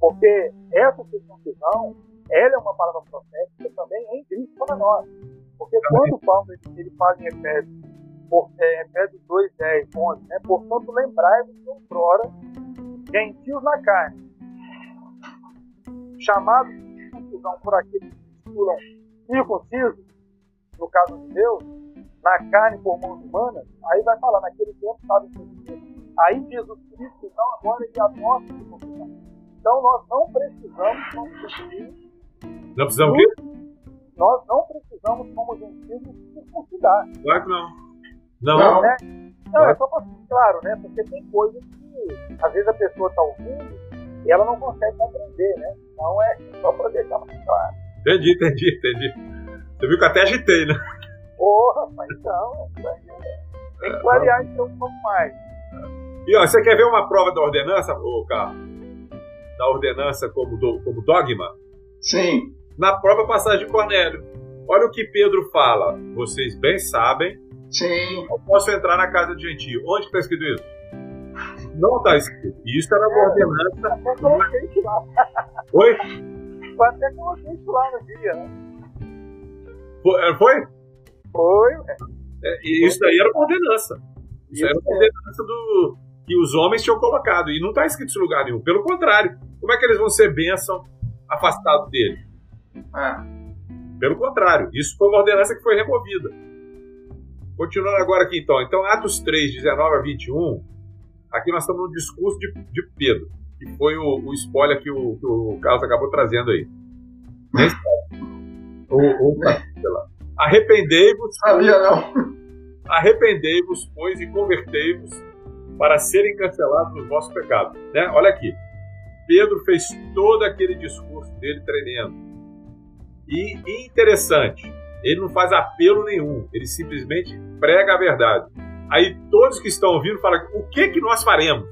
Porque essa circuncisão, ela é uma palavra profética também em Cristo para nós. Porque quando Paulo ele, ele fala em Efésios, por, é, Efésios 2, 10, 11, né? portanto lembrai-vos que outrora gentios na carne, chamados de circuncisão por aqueles que circulam circuncisos, no caso de Deus, na carne por mãos humanas, aí vai falar, naquele tempo estava circunciso. Aí Jesus Cristo, então, agora ele é a nossa circuncisão. Então nós não precisamos, como gentios. Não precisamos o quê? Nós não precisamos, como gentios, circuncidar. Claro que não. Não. Não, né? não é só para claro, né? Porque tem coisas que às vezes a pessoa está ouvindo e ela não consegue compreender, né? Então é só para deixar mais claro. Entendi, entendi, entendi. Você viu que eu até agitei, né? Porra, mas então, tem que clarear então um pouco mais. E ó, você quer ver uma prova da ordenança, ô Carlos? Da ordenança como, do, como dogma? Sim. Na própria passagem de Cornélio. Olha o que Pedro fala. Vocês bem sabem. Sim. Eu posso entrar na casa de gentio. Onde está escrito isso? Não está escrito. Isso era uma é, ordenança. Até coloquei isso lá. Oi? Eu até coloquei isso lá no dia, né? Foi? Foi? Foi, é, e isso daí era uma ordenança. Isso, isso era uma ordenança do, que os homens tinham colocado. E não está escrito em lugar nenhum. Pelo contrário, como é que eles vão ser bênção afastados dele? Ah. Pelo contrário, isso foi uma ordenança que foi removida. Continuando agora aqui então. Então, Atos 3, 19 a 21, aqui nós estamos no discurso de, de Pedro, que foi o, o spoiler que o, que o Carlos acabou trazendo aí. ou, ou, sei lá. Arrependei-vos. Sabia não. Arrependei-vos, pois, e convertei-vos para serem cancelados os vossos pecados. Né? Olha aqui. Pedro fez todo aquele discurso dele tremendo. E interessante, ele não faz apelo nenhum, ele simplesmente prega a verdade. Aí todos que estão ouvindo falam: o que que nós faremos?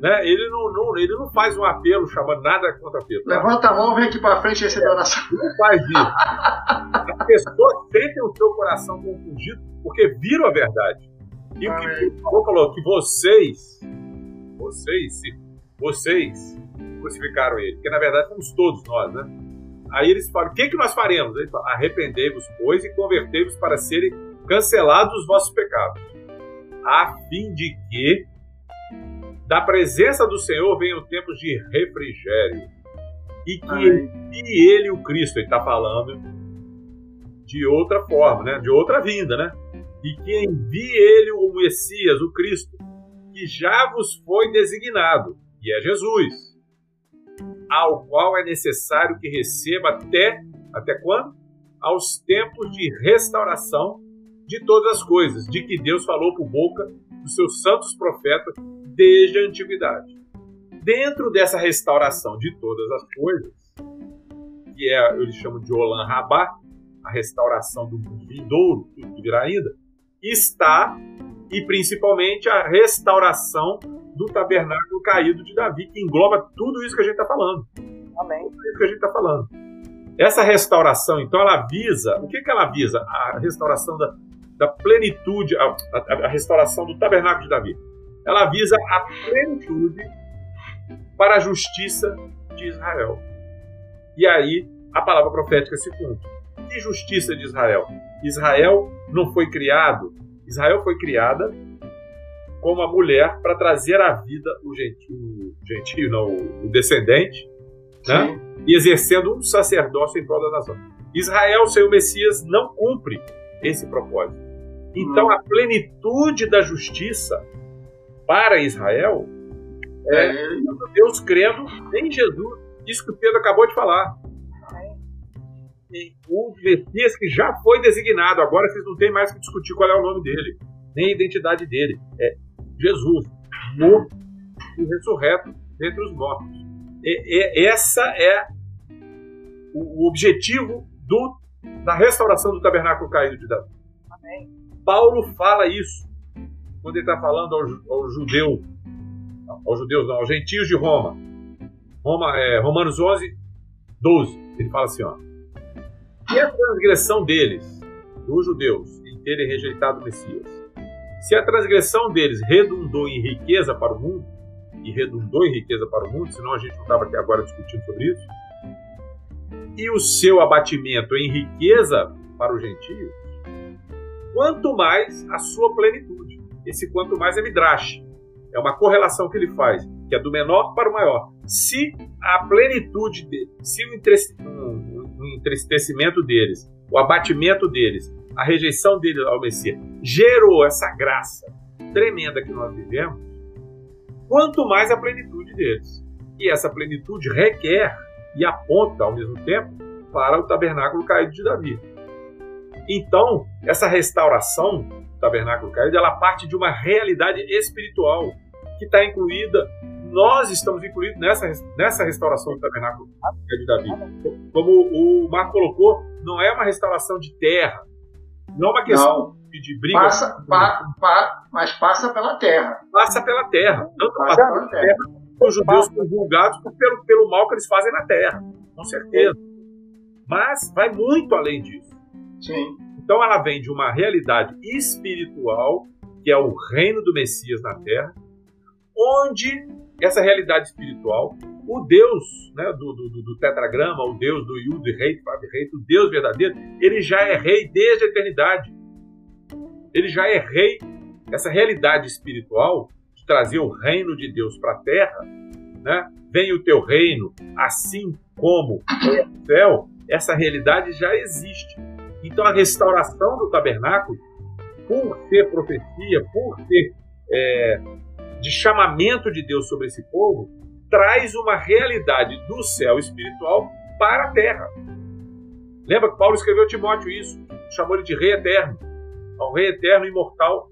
Né? Ele, não, não, ele não faz um apelo chamando nada contra Pedro. Levanta a mão, vem aqui para frente e recebe a oração. Não faz isso. As pessoas sentem o seu coração confundido porque viram a verdade. E o que Pedro falou, falou que vocês, vocês, vocês crucificaram ele. Porque na verdade fomos todos nós, né? Aí eles falam: o que, que nós faremos? Ele fala: arrependei-vos, pois, e convertei-vos para serem cancelados os vossos pecados, a fim de que da presença do Senhor venham tempos de refrigério e que envie ele o Cristo. Ele está falando de outra forma, né? de outra vinda, né? E que envie ele o Messias, o Cristo, que já vos foi designado, e é Jesus ao qual é necessário que receba até até quando? Aos tempos de restauração de todas as coisas, de que Deus falou por boca dos seus santos profetas desde a antiguidade. Dentro dessa restauração de todas as coisas, que é, eu lhe chamo de Olam Rabá, a restauração do vindouro, que virá ainda, está e principalmente a restauração do tabernáculo caído de Davi, que engloba tudo isso que a gente está falando. Amém. Tudo isso que a gente está falando. Essa restauração, então, ela visa. O que, que ela visa? A restauração da, da plenitude, a, a, a restauração do tabernáculo de Davi. Ela visa a plenitude para a justiça de Israel. E aí a palavra profética se cumpre. Que justiça de Israel? Israel não foi criado, Israel foi criada como a mulher para trazer à vida o gentio, gentio não, o descendente, né? e exercendo um sacerdócio em prol da nação. Israel, sem o Messias, não cumpre esse propósito. Então, hum. a plenitude da justiça para Israel é, é Deus crendo em Jesus. Isso que o Pedro acabou de falar. E o Messias que já foi designado, agora vocês não têm mais que discutir qual é o nome dele, nem a identidade dele. É Jesus, morto e ressurreto dentre os mortos. E, e, essa é o, o objetivo do, da restauração do tabernáculo caído de Davi. Amém. Paulo fala isso quando ele está falando ao, ao judeu, aos judeus, não, aos gentios de Roma. Roma é, Romanos 11, 12. Ele fala assim: ó, e a transgressão deles, dos judeus, em terem rejeitado o Messias, se a transgressão deles redundou em riqueza para o mundo, e redundou em riqueza para o mundo, senão a gente não estava aqui agora discutindo sobre isso, e o seu abatimento em riqueza para os gentios, quanto mais a sua plenitude. Esse quanto mais é midrash. É uma correlação que ele faz. que é do menor para o maior. Se a plenitude dele, se o entristecimento deles, o abatimento deles, a rejeição deles ao Messias gerou essa graça tremenda que nós vivemos, quanto mais a plenitude deles. E essa plenitude requer e aponta ao mesmo tempo para o tabernáculo caído de Davi. Então, essa restauração do tabernáculo caído, ela parte de uma realidade espiritual que está incluída, nós estamos incluídos nessa, nessa restauração do tabernáculo de Davi. Como o Marco colocou, não é uma restauração de terra, não é uma questão não. de briga. Passa, pa, pa, mas passa pela terra. Passa pela terra. Tanto passa, passa pela terra. terra. Os judeus são julgados pelo, pelo mal que eles fazem na terra, com certeza. Mas vai muito além disso. Sim. Então ela vem de uma realidade espiritual, que é o reino do Messias na terra, onde essa realidade espiritual, o Deus né, do, do, do, tetragrama, o Deus do Yud, Rei, Fab, Rei, o Deus verdadeiro, ele já é rei desde a eternidade. Ele já é rei. Essa realidade espiritual de trazer o reino de Deus para a terra, né? vem o teu reino, assim como o céu, essa realidade já existe. Então a restauração do tabernáculo, por ser profecia, por ser é, de chamamento de Deus sobre esse povo, traz uma realidade do céu espiritual para a terra. Lembra que Paulo escreveu a Timóteo isso, chamou ele de rei eterno, ao rei eterno, imortal,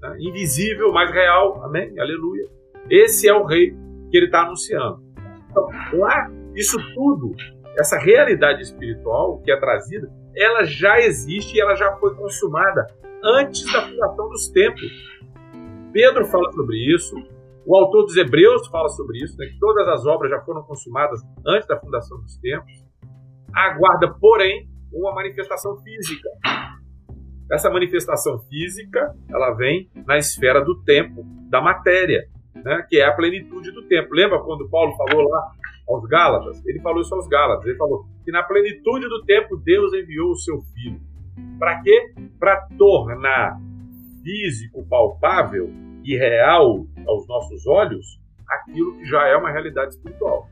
né? invisível, mas real, amém? Aleluia. Esse é o rei que ele está anunciando. Então, lá, isso tudo, essa realidade espiritual que é trazida, ela já existe e ela já foi consumada antes da fundação dos tempos. Pedro fala sobre isso, o autor dos Hebreus fala sobre isso, né, que todas as obras já foram consumadas antes da fundação dos tempos. Aguarda, porém, uma manifestação física. Essa manifestação física, ela vem na esfera do tempo, da matéria, né, que é a plenitude do tempo. Lembra quando Paulo falou lá aos Gálatas? Ele falou isso aos Gálatas. Ele falou que na plenitude do tempo Deus enviou o seu Filho. Para quê? Para tornar físico, palpável e real aos nossos olhos aquilo que já é uma realidade espiritual.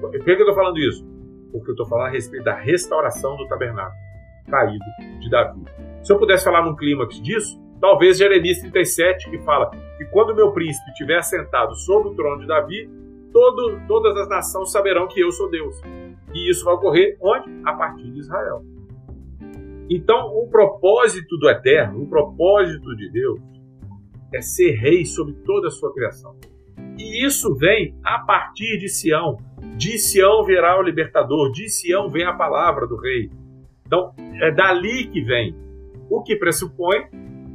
Por que, eu estou falando isso? Porque eu estou falando a respeito da restauração do tabernáculo caído de Davi. Se eu pudesse falar num clímax disso, talvez Jeremias 37, que fala que quando meu príncipe estiver sentado sobre o trono de Davi, todo, todas as nações saberão que eu sou Deus. E isso vai ocorrer onde? A partir de Israel. Então, o propósito do Eterno, o propósito de Deus, é ser rei sobre toda a sua criação. E isso vem a partir de Sião. De Sião virá o libertador, de Sião vem a palavra do rei. Então, é dali que vem o que pressupõe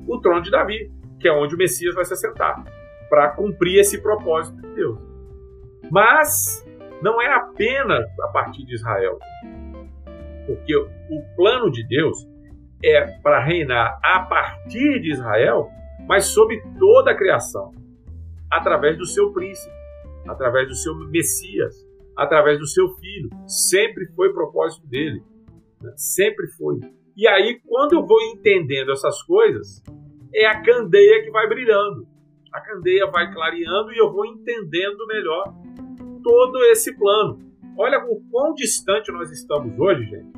o trono de Davi, que é onde o Messias vai se assentar, para cumprir esse propósito de Deus. Mas não é apenas a partir de Israel. Porque o plano de Deus é para reinar a partir de Israel, mas sobre toda a criação, através do seu príncipe, através do seu Messias, através do seu filho. Sempre foi propósito dele. Né? Sempre foi. E aí, quando eu vou entendendo essas coisas, é a candeia que vai brilhando. A candeia vai clareando e eu vou entendendo melhor todo esse plano. Olha o quão distante nós estamos hoje, gente,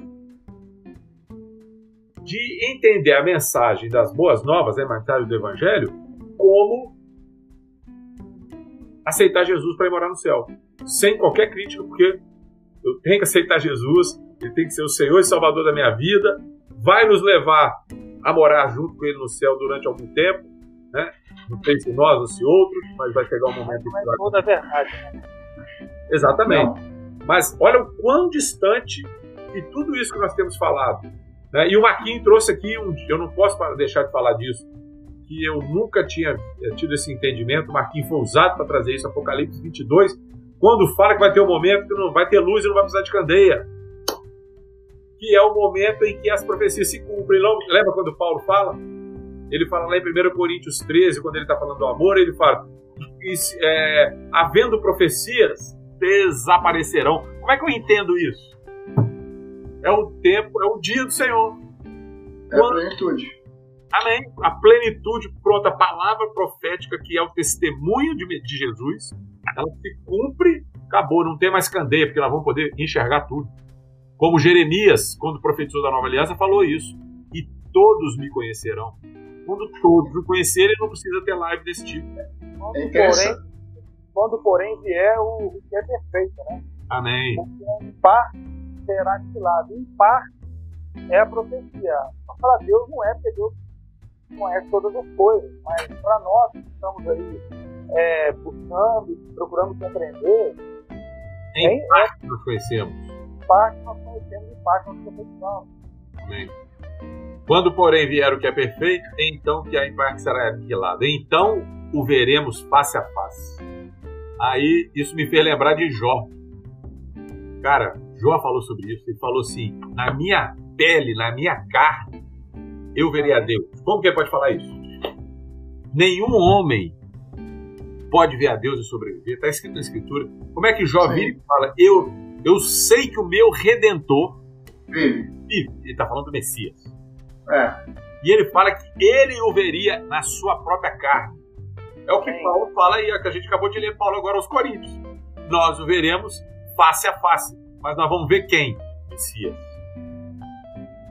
de entender a mensagem das boas novas, a né, mensagem do Evangelho, como aceitar Jesus para ir morar no céu. Sem qualquer crítica, porque eu tenho que aceitar Jesus, ele tem que ser o Senhor e Salvador da minha vida, vai nos levar a morar junto com ele no céu durante algum tempo, né? Não sei se nós ou se outros, mas vai chegar um momento que vai. toda a verdade. Né? Exatamente. Não. Mas olha o quão distante e tudo isso que nós temos falado né? E o Marquinhos trouxe aqui, um, eu não posso deixar de falar disso, que eu nunca tinha eh, tido esse entendimento. O Marquinhos foi usado para trazer isso, Apocalipse 22, quando fala que vai ter um momento que não vai ter luz e não vai precisar de candeia. Que é o momento em que as profecias se cumprem. Lembra quando Paulo fala? Ele fala lá em 1 Coríntios 13, quando ele está falando do amor, ele fala: é, havendo profecias, desaparecerão. Como é que eu entendo isso? é o tempo, é o dia do Senhor. É Quando, a plenitude. Amém. A plenitude, pronta, a palavra profética que é o testemunho de, de Jesus, ela se cumpre, acabou, não tem mais candeia, porque nós vamos poder enxergar tudo. Como Jeremias, quando profetizou da nova aliança, falou isso. E todos me conhecerão. Quando todos me conhecerem, não precisa ter live desse tipo. Quando, é porém, quando porém vier o, o que é perfeito, né? Amém. Porque em parte será aniquilado. Em parte é a profecia. Para Deus não é, porque Deus conhece todas as coisas. Mas para nós que estamos aí é, buscando, procurando compreender. Em é, parte nós conhecemos. Em parte nós conhecemos, em parte nós profetizamos. Amém. Quando, porém, vier o que é perfeito, então que a em parte será aniquilado. Então o veremos face a face. Aí isso me fez lembrar de Jó. Cara, Jó falou sobre isso. Ele falou assim: na minha pele, na minha carne, eu verei a Deus. Como que ele pode falar isso? Nenhum homem pode ver a Deus e sobreviver. Está escrito na Escritura. Como é que Jó vive e fala: eu, eu sei que o meu redentor vive. Ele está falando do Messias. É. E ele fala que ele o veria na sua própria carne. É o que Sim. Paulo fala aí, é que a gente acabou de ler Paulo agora aos Coríntios. Nós o veremos face a face. Mas nós vamos ver quem? Messias.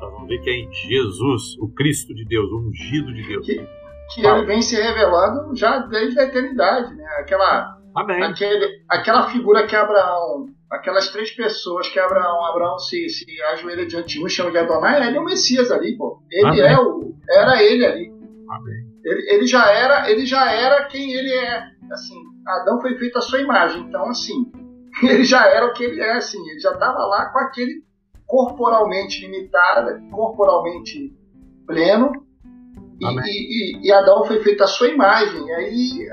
Nós vamos ver quem? Jesus, o Cristo de Deus, o ungido de Deus. Que, que ele vem se revelando já desde a eternidade, né? Aquela, Amém. Aquele, aquela figura que Abraão, aquelas três pessoas que Abraão, Abraão se, se ajoelha diante de um, chama de Adonai, ele é o Messias ali, pô. Ele Amém. é o, era ele ali. Amém. Ele, ele já era, ele já era quem ele é. Assim, Adão foi feito à sua imagem, então assim, ele já era o que ele é, assim, ele já estava lá com aquele corporalmente limitado, corporalmente pleno, e, e, e, Adão foi feito à sua imagem. E aí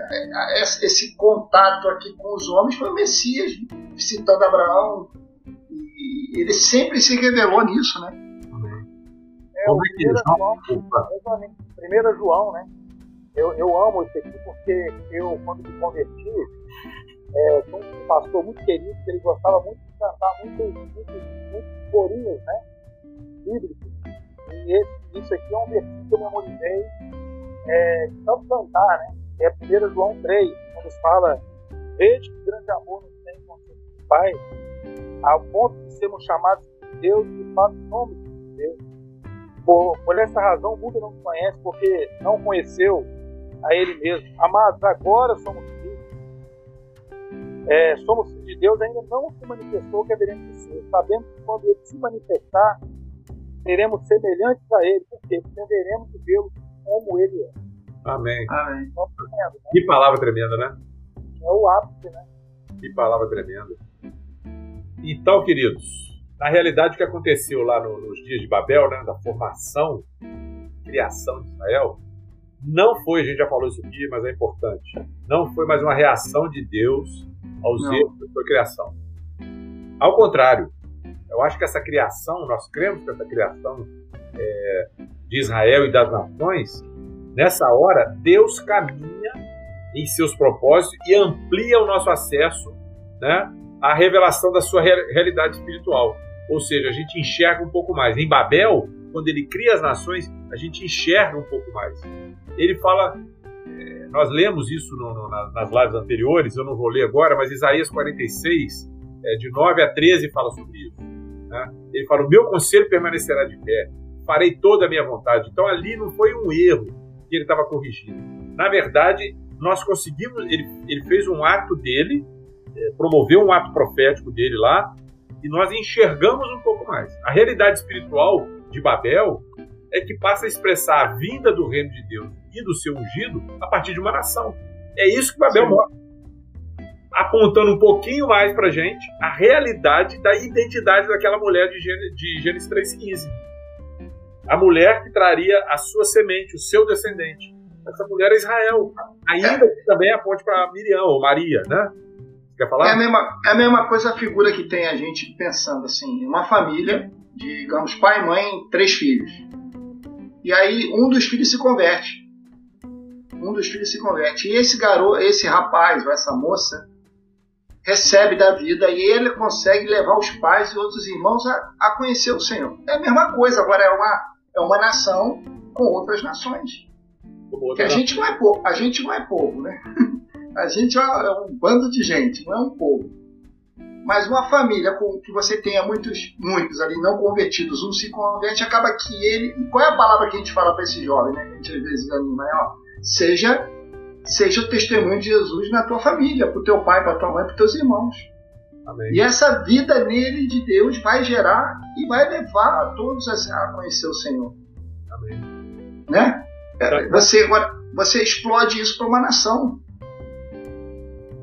esse contato aqui com os homens foi o Messias, citando Abraão. E ele sempre se revelou nisso, né? É, o primeiro João, primeiro João, né? Eu, eu amo isso aqui porque eu, quando me converti, é, tinha um pastor muito querido, que ele gostava muito de cantar muitos, muitos, muitos corinhos, né? Bíblicos. E esse, isso aqui é um versículo que eu memorizei, é, tanto cantar, né? É 1 João 3, quando fala: Veja que grande amor nos tem com o Pai, ao ponto de sermos chamados de Deus e faz nome de Deus. Por, por essa razão, o mundo não conhece, porque não conheceu a Ele mesmo. Amados, agora somos é, somos filhos de Deus, ainda não se manifestou o que haveremos ser. Sabemos que quando ele se manifestar, seremos semelhantes a ele, porque veremos vê-lo como ele é. Amém. Amém. Então, né? Que palavra tremenda, né? É o ápice, né? Que palavra tremenda. Então, queridos, na realidade o que aconteceu lá no, nos dias de Babel, né, da formação, criação de Israel, não foi, a gente já falou isso aqui, mas é importante, não foi mais uma reação de Deus aos não. erros da sua criação. Ao contrário, eu acho que essa criação, nós cremos que essa criação é, de Israel e das nações, nessa hora, Deus caminha em seus propósitos e amplia o nosso acesso né, à revelação da sua realidade espiritual. Ou seja, a gente enxerga um pouco mais. Em Babel, quando ele cria as nações, a gente enxerga um pouco mais. Ele fala nós lemos isso no, no, nas lives anteriores, eu não vou ler agora, mas Isaías 46, é, de 9 a 13, fala sobre isso. Né? Ele fala: O meu conselho permanecerá de pé, farei toda a minha vontade. Então ali não foi um erro que ele estava corrigindo. Na verdade, nós conseguimos, ele, ele fez um ato dele, é, promoveu um ato profético dele lá, e nós enxergamos um pouco mais. A realidade espiritual de Babel é que passa a expressar a vinda do reino de Deus e do seu ungido a partir de uma nação. É isso que Babel mostra. Apontando um pouquinho mais para gente a realidade da identidade daquela mulher de Gênesis, de Gênesis 3,15. A mulher que traria a sua semente, o seu descendente. Essa mulher é Israel. Ainda que também aponte para Miriam ou Maria, né? Você quer falar? É a, mesma, é a mesma coisa a figura que tem a gente pensando assim, uma família, digamos, pai, mãe, três filhos. E aí um dos filhos se converte um dos filhos se converte. E esse garoto, esse rapaz ou essa moça recebe da vida e ele consegue levar os pais e outros irmãos a, a conhecer o Senhor. É a mesma coisa, agora é uma, é uma nação com outras nações. Porque a gente não é povo, a gente não é povo, né? A gente é um bando de gente, não é um povo. Mas uma família com que você tenha muitos, muitos ali não convertidos, um se converte, acaba que ele. Qual é a palavra que a gente fala para esse jovem, né? Que a gente às vezes anima, é, ó, seja, seja o testemunho de Jesus na tua família, para o teu pai, para tua mãe, para teus irmãos. Amém. E essa vida nele de Deus vai gerar e vai levar a todos a conhecer o Senhor. Amém. Né? Tá. Você, agora, você explode isso para uma nação.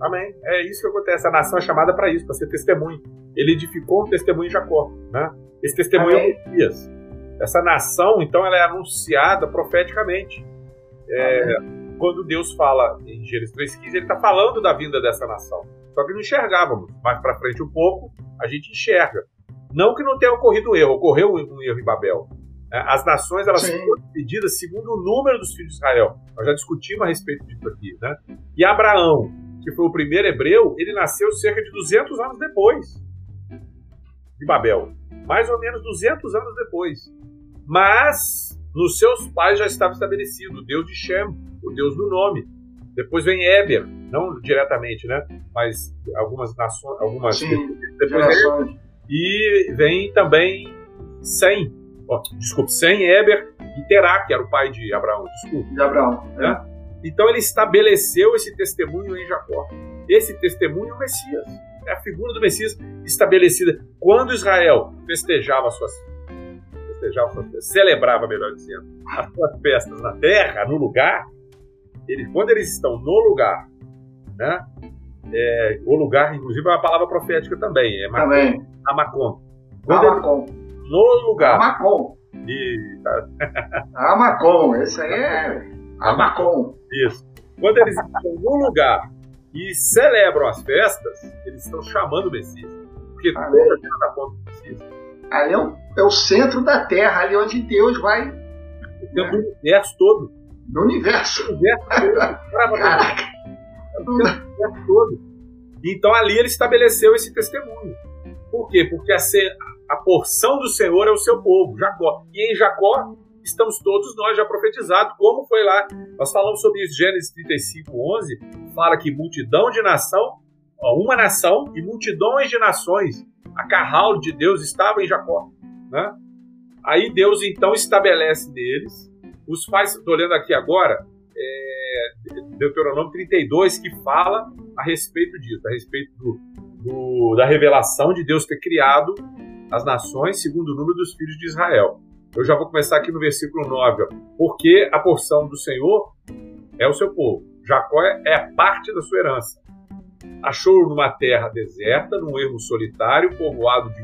Amém. É isso que acontece. A nação é chamada para isso, para ser testemunho. Ele edificou um testemunho em Jacó. Né? Esse testemunho Amém. é o Messias. Essa nação, então, ela é anunciada profeticamente. É, quando Deus fala em Gênesis 3,15, ele está falando da vinda dessa nação. Só que não enxergávamos. Mais para frente um pouco, a gente enxerga. Não que não tenha ocorrido um erro, ocorreu um erro em Babel. É, as nações elas Sim. foram divididas segundo o número dos filhos de Israel. Nós já discutimos a respeito disso aqui. Né? E Abraão, que foi o primeiro hebreu, ele nasceu cerca de 200 anos depois de Babel. Mais ou menos 200 anos depois. Mas nos seus pais já estava estabelecido o Deus de Shem, o Deus do nome. Depois vem Eber, não diretamente, né? Mas algumas nações, algumas Sim, depois e vem também Sem, oh, desculpe, Sem, Eber e Terá, que era o pai de Abraão, desculpe. De Abraão, né? É. Então ele estabeleceu esse testemunho em Jacó. Esse testemunho é o Messias. É a figura do Messias estabelecida. Quando Israel festejava suas festejava celebrava, melhor dizendo, as suas festas na terra, no lugar, eles, quando eles estão no lugar, né? É, o lugar, inclusive, é uma palavra profética também. É Macon, também. Amacon. Quando Amacon. Ele, no lugar. Amacon. E. Amacon, esse aí é Amacon. Isso. Quando eles estão no lugar e celebram as festas, eles estão chamando o Messias. Porque toda a terra dá conta do Messias. Ali é o, é o, centro da terra, ali onde Deus vai. O do universo todo. Do universo. Do universo todo. Caraca. É do universo todo. Então ali ele estabeleceu esse testemunho. Por quê? Porque a, a porção do Senhor é o seu povo, Jacó. E em Jacó estamos todos nós já profetizados, como foi lá. Nós falamos sobre isso, Gênesis 35, 11, fala que multidão de nação, uma nação e multidões de nações, a carral de Deus estava em Jacó. Né? Aí Deus então estabelece neles, os faz, estou olhando aqui agora, é, Deuteronômio 32, que fala a respeito disso, a respeito do, do, da revelação de Deus ter criado as nações segundo o número dos filhos de Israel. Eu já vou começar aqui no versículo 9. Ó. Porque a porção do Senhor é o seu povo. Jacó é parte da sua herança. Achou numa terra deserta, num ermo solitário, povoado de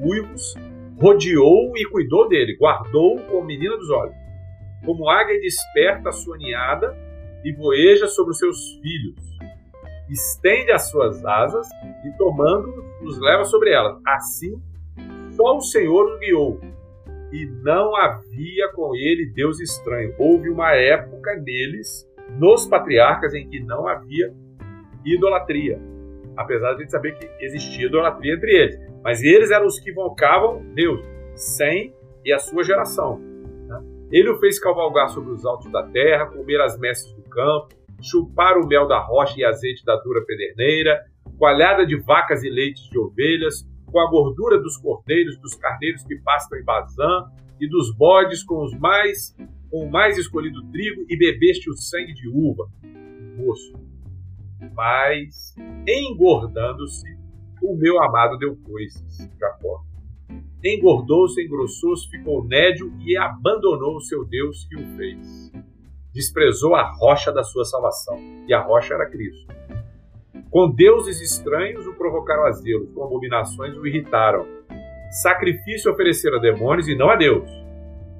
uivos, rodeou e cuidou dele, guardou como menina dos olhos. Como águia desperta a sua ninhada e voeja sobre os seus filhos. Estende as suas asas e, tomando, os leva sobre elas. Assim, só o Senhor os guiou e não havia com ele Deus estranho. Houve uma época neles, nos patriarcas, em que não havia idolatria. Apesar de a gente saber que existia idolatria entre eles. Mas eles eram os que invocavam Deus, sem e a sua geração. Né? Ele o fez cavalgar sobre os altos da terra, comer as messes do campo, chupar o mel da rocha e azeite da dura pederneira, coalhada de vacas e leites de ovelhas, com a gordura dos cordeiros, dos carneiros que pastam em Bazã, e dos bodes com os mais com o mais escolhido trigo, e bebeste o sangue de uva, moço. Mas, engordando-se, o meu amado deu coices, Jacó. Engordou-se, engrossou-se, ficou nédio e abandonou o seu Deus que o fez. Desprezou a rocha da sua salvação, e a rocha era Cristo. Com deuses estranhos o provocaram a zelo, com abominações o irritaram. Sacrifício ofereceram a demônios e não a Deus.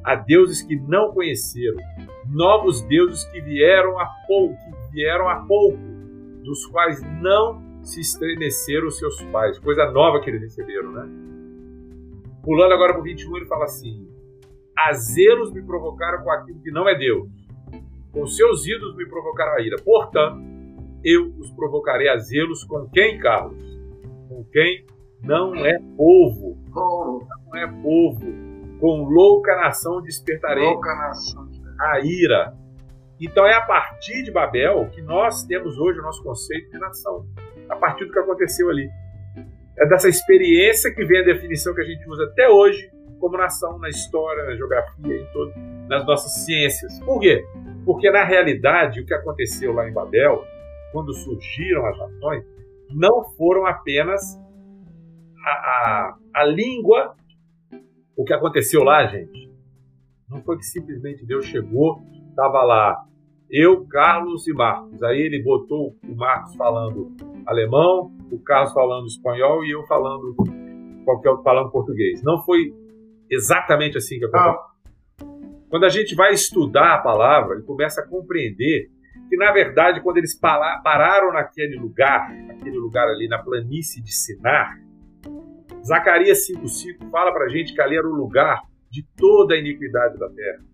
A deuses que não conheceram, novos deuses que vieram a pouco, que vieram a pouco, dos quais não se estremeceram seus pais. Coisa nova que eles receberam, né? Pulando agora para o 21, ele fala assim: A zelos me provocaram com aquilo que não é Deus. Com seus ídolos me provocaram a ira. Portanto, eu os provocarei a zelos com quem, Carlos? Com quem não é povo. Não é povo. Com louca nação despertarei louca nação. a ira. Então é a partir de Babel que nós temos hoje o nosso conceito de nação. A partir do que aconteceu ali. É dessa experiência que vem a definição que a gente usa até hoje como nação na história, na geografia, em todo, nas nossas ciências. Por quê? Porque na realidade o que aconteceu lá em Babel, quando surgiram as nações, não foram apenas a, a, a língua. O que aconteceu lá, gente, não foi que simplesmente Deus chegou, estava lá eu, Carlos e Marcos. Aí ele botou o Marcos falando alemão, o Carlos falando espanhol e eu falando qualquer falando português. Não foi exatamente assim que aconteceu. Quando a gente vai estudar a palavra e começa a compreender que, na verdade, quando eles pararam naquele lugar, aquele lugar ali na planície de Sinar, Zacarias 5,5 fala para a gente que ali era o lugar de toda a iniquidade da terra.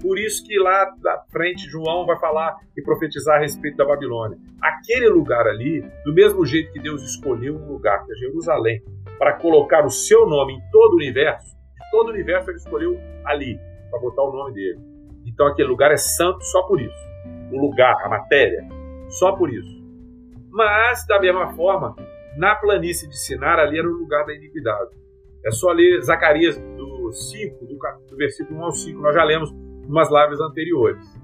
Por isso que lá da frente João vai falar e profetizar a respeito da Babilônia. Aquele lugar ali, do mesmo jeito que Deus escolheu um lugar, que é Jerusalém, para colocar o seu nome em todo o universo, de todo o universo ele escolheu ali, para botar o nome dele. Então aquele lugar é santo só por isso. O lugar, a matéria, só por isso. Mas, da mesma forma, na planície de Sinar, ali era o lugar da iniquidade. É só ler Zacarias do 5, do, do versículo 1 ao 5, nós já lemos umas lives anteriores.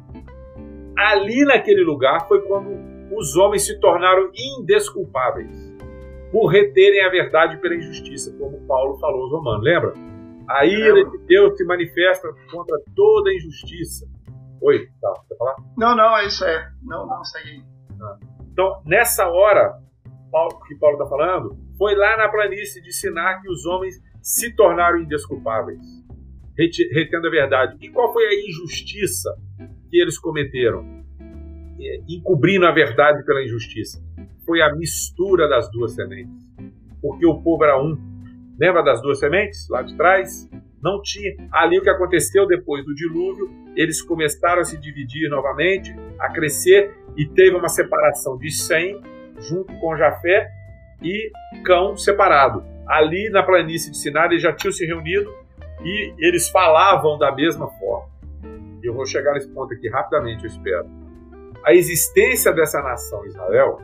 Ali naquele lugar foi quando os homens se tornaram indesculpáveis por reterem a verdade pela injustiça, como Paulo falou aos romanos. Lembra? A ira de Deus se manifesta contra toda injustiça. Oi, tá, quer falar? Não, não, é isso é. Não, não, segue. Ah. Então, nessa hora, Paulo, que Paulo está falando, foi lá na planície de Sinar que os homens se tornaram indesculpáveis retendo a verdade. E qual foi a injustiça que eles cometeram? É, encobrindo a verdade pela injustiça. Foi a mistura das duas sementes. Porque o povo era um. Lembra das duas sementes lá de trás? Não tinha. Ali o que aconteceu depois do dilúvio, eles começaram a se dividir novamente, a crescer, e teve uma separação de Sem, junto com Jafé, e Cão separado. Ali na planície de Sinar, eles já tinham se reunido e eles falavam da mesma forma. Eu vou chegar nesse ponto aqui rapidamente, eu espero. A existência dessa nação Israel,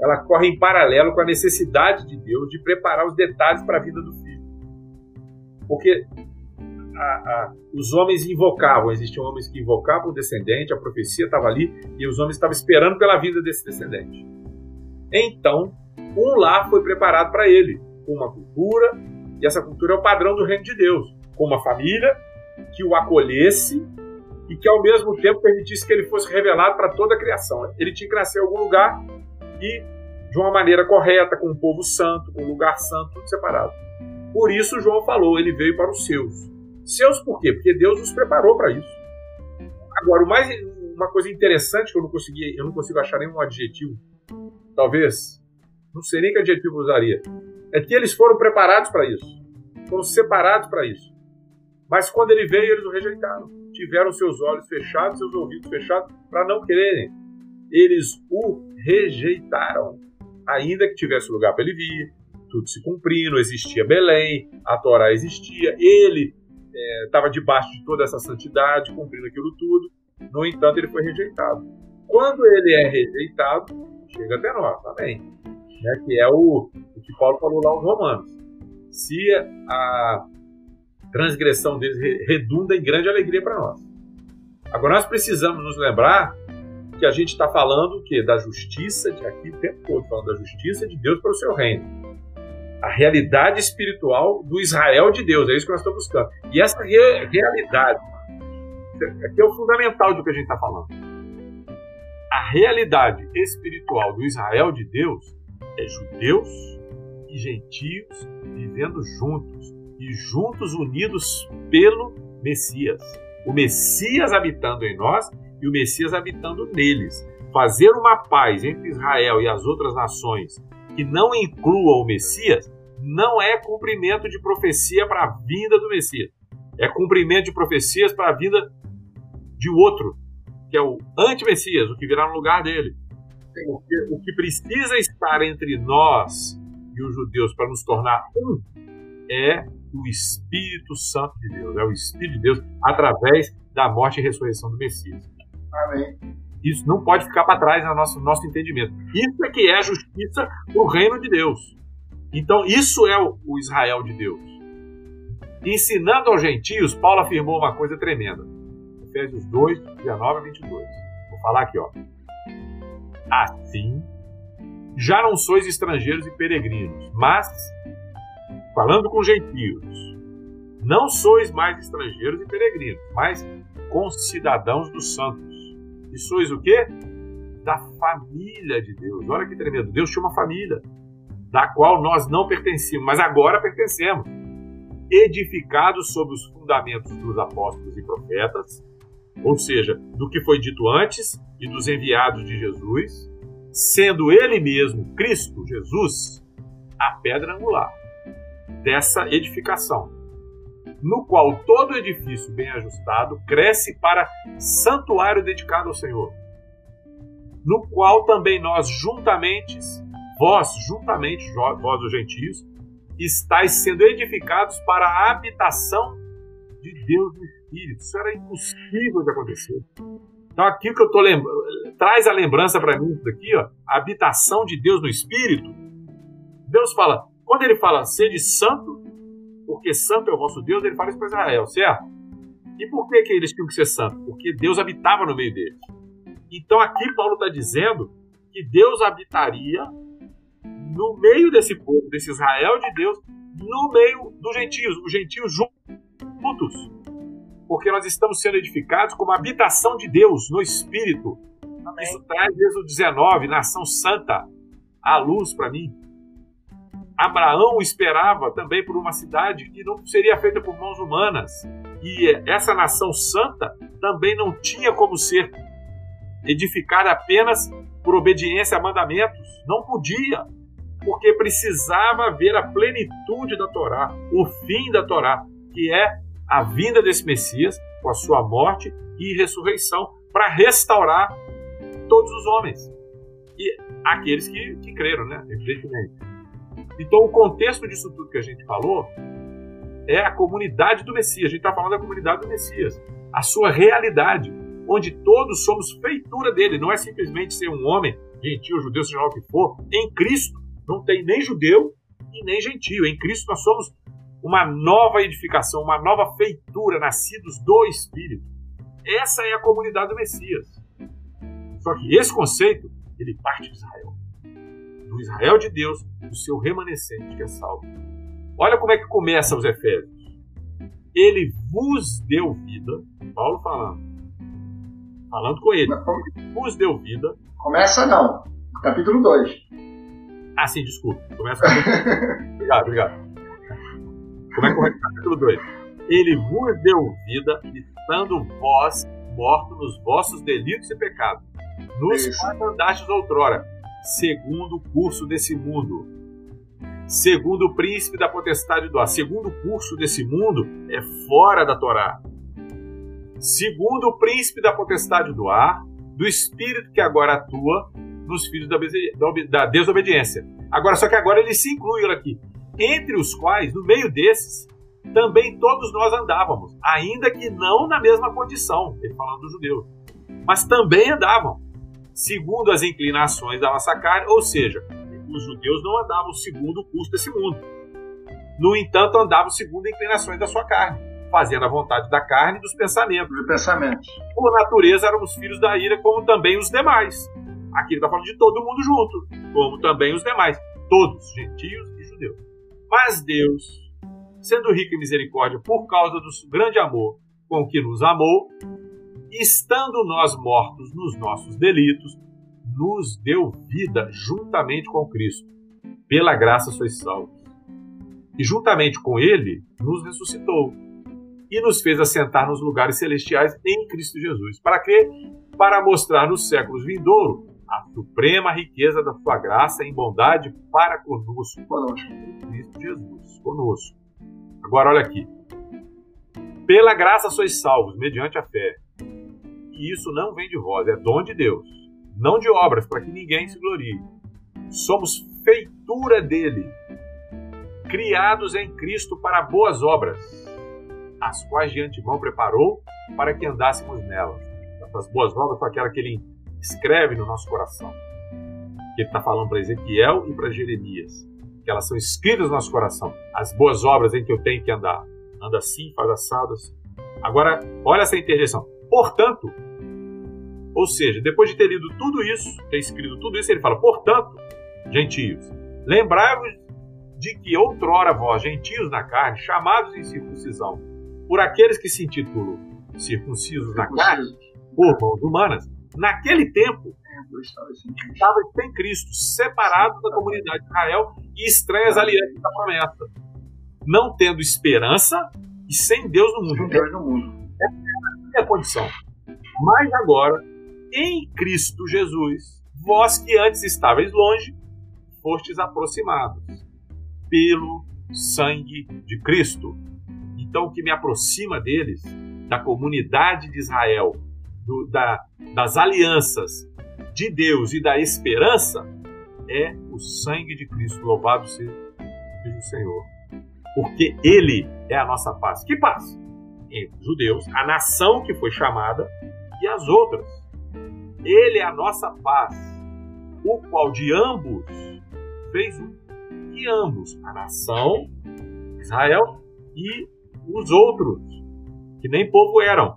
ela corre em paralelo com a necessidade de Deus de preparar os detalhes para a vida do filho. Porque a, a, os homens invocavam, existiam homens que invocavam o descendente, a profecia estava ali e os homens estavam esperando pela vida desse descendente. Então, um lar foi preparado para ele, com uma cultura, e essa cultura é o padrão do reino de Deus, com uma família que o acolhesse e que ao mesmo tempo permitisse que ele fosse revelado para toda a criação. Ele tinha que nascer em algum lugar e de uma maneira correta, com um povo santo, com um lugar santo, tudo separado. Por isso João falou, ele veio para os seus. Seus por quê? Porque Deus nos preparou para isso. Agora, o mais, uma coisa interessante que eu não consegui, eu não consigo achar nenhum adjetivo, talvez, não sei nem que adjetivo eu usaria, é que eles foram preparados para isso, foram separados para isso. Mas quando ele veio, eles o rejeitaram. Tiveram seus olhos fechados, seus ouvidos fechados, para não quererem. Eles o rejeitaram. Ainda que tivesse lugar para ele vir, tudo se cumprindo, existia Belém, a Torá existia, ele estava é, debaixo de toda essa santidade, cumprindo aquilo tudo. No entanto, ele foi rejeitado. Quando ele é rejeitado, chega até nós, também. Né, que é o, o que Paulo falou lá aos Romanos. Se a transgressão deles redunda em grande alegria para nós. Agora nós precisamos nos lembrar que a gente está falando que da justiça de aqui o tempo todo falando da justiça de Deus para o seu reino, a realidade espiritual do Israel de Deus é isso que nós estamos buscando. E essa re realidade aqui é o fundamental do que a gente está falando. A realidade espiritual do Israel de Deus é judeus e gentios vivendo juntos e juntos unidos pelo Messias. O Messias habitando em nós e o Messias habitando neles. Fazer uma paz entre Israel e as outras nações que não inclua o Messias não é cumprimento de profecia para a vinda do Messias. É cumprimento de profecias para a vinda de outro, que é o anti-Messias, o que virá no lugar dele. Porque o que precisa estar entre nós e os judeus para nos tornar um é o Espírito Santo de Deus. É o Espírito de Deus através da morte e ressurreição do Messias. Amém. Isso não pode ficar para trás no nosso, nosso entendimento. Isso é que é a justiça do reino de Deus. Então, isso é o, o Israel de Deus. Ensinando aos gentios, Paulo afirmou uma coisa tremenda. Efésios 2, 19 a 22. Vou falar aqui, ó. Assim, já não sois estrangeiros e peregrinos, mas, falando com gentios, não sois mais estrangeiros e peregrinos, mas concidadãos dos santos. E sois o quê? Da família de Deus. Olha que tremendo. Deus tinha uma família, da qual nós não pertencíamos, mas agora pertencemos. Edificados sobre os fundamentos dos apóstolos e profetas, ou seja, do que foi dito antes e dos enviados de Jesus, sendo ele mesmo, Cristo, Jesus, a pedra angular dessa edificação, no qual todo edifício bem ajustado cresce para santuário dedicado ao Senhor, no qual também nós juntamente, vós juntamente, vós os gentios, estáis sendo edificados para a habitação de Deus no Espírito. Isso era impossível de acontecer. Então aqui que eu estou lembrando, traz a lembrança para mim aqui, ó, a habitação de Deus no Espírito. Deus fala, quando ele fala sede santo, porque santo é o vosso Deus, ele fala isso para Israel, certo? E por que, que eles tinham que ser santos? Porque Deus habitava no meio deles. Então aqui Paulo está dizendo que Deus habitaria no meio desse povo, desse Israel de Deus, no meio dos gentios, os gentios juntos porque nós estamos sendo edificados como habitação de Deus no Espírito. Amém. Isso traz Êxodo 19, nação santa, a luz para mim. Abraão esperava também por uma cidade que não seria feita por mãos humanas. E essa nação santa também não tinha como ser edificada apenas por obediência a mandamentos. Não podia, porque precisava ver a plenitude da Torá, o fim da Torá, que é a vinda desse Messias com a sua morte e ressurreição para restaurar todos os homens e aqueles que, que creram, né? Evidentemente. Então, o contexto disso tudo que a gente falou é a comunidade do Messias. A gente está falando da comunidade do Messias, a sua realidade, onde todos somos feitura dele. Não é simplesmente ser um homem, gentil, judeu, seja o que for. Em Cristo não tem nem judeu e nem gentio. Em Cristo nós somos uma nova edificação, uma nova feitura, nascidos do Espírito. Essa é a comunidade do Messias. Só que esse conceito, ele parte de Israel. Do Israel de Deus, do seu remanescente que é salvo. Olha como é que começa os Efésios. Ele vos deu vida, Paulo falando, falando com ele, vos deu vida. Começa não, capítulo 2. Ah, sim, desculpa. Começa com... obrigado, obrigado. Como é correto? Capítulo 2. Ele vos deu vida, estando vós mortos nos vossos delitos e pecados, nos quais andastes outrora, segundo o curso desse mundo, segundo o príncipe da potestade do ar. Segundo o curso desse mundo é fora da Torá. Segundo o príncipe da potestade do ar, do espírito que agora atua nos filhos da, da desobediência. Agora, só que agora ele se inclui aqui entre os quais, no meio desses, também todos nós andávamos, ainda que não na mesma condição, ele falando dos judeus, mas também andavam, segundo as inclinações da nossa carne, ou seja, os judeus não andavam segundo o curso desse mundo. No entanto, andavam segundo as inclinações da sua carne, fazendo a vontade da carne e dos pensamentos. De pensamentos. Por natureza, éramos filhos da ira, como também os demais. Aqui ele está falando de todo mundo junto, como também os demais, todos, gentios e judeus. Mas Deus, sendo rico em misericórdia por causa do grande amor com que nos amou, estando nós mortos nos nossos delitos, nos deu vida juntamente com Cristo. Pela graça sois salvos. E juntamente com Ele nos ressuscitou e nos fez assentar nos lugares celestiais em Cristo Jesus. Para quê? Para mostrar nos séculos vindouros a suprema riqueza da sua graça em bondade para conosco. Conosco. Cristo Jesus, conosco. Agora olha aqui. Pela graça sois salvos, mediante a fé. E isso não vem de vós, é dom de Deus. Não de obras, para que ninguém se glorie. Somos feitura dele. criados em Cristo para boas obras, as quais de antemão preparou para que andássemos nelas. Essas boas obras são aquelas que ele escreve no nosso coração. Que ele está falando para Ezequiel e para Jeremias. Que elas são escritas no nosso coração. As boas obras em que eu tenho que andar. Anda assim, faz assadas. Agora, olha essa interjeição. Portanto, ou seja, depois de ter lido tudo isso, ter escrito tudo isso, ele fala: portanto, gentios, lembrai-vos de que outrora vós, gentios na carne, chamados em circuncisão, por aqueles que se intitulam circuncisos na carne, por mãos humanas, naquele tempo estava sem Cristo, separados da comunidade de Israel e estranhas alianças da promessa, não tendo esperança e sem Deus no mundo. Sem Deus no mundo. Essa é a condição. Mas agora, em Cristo Jesus, vós que antes estáveis longe, fostes aproximados pelo sangue de Cristo. Então, o que me aproxima deles, da comunidade de Israel, do, da, das alianças de Deus e da esperança, é o sangue de Cristo. Louvado seja o Senhor. Porque Ele é a nossa paz. Que paz? Entre os judeus, a nação que foi chamada, e as outras. Ele é a nossa paz, o qual de ambos fez um que ambos, a nação, Israel e os outros, que nem povo eram.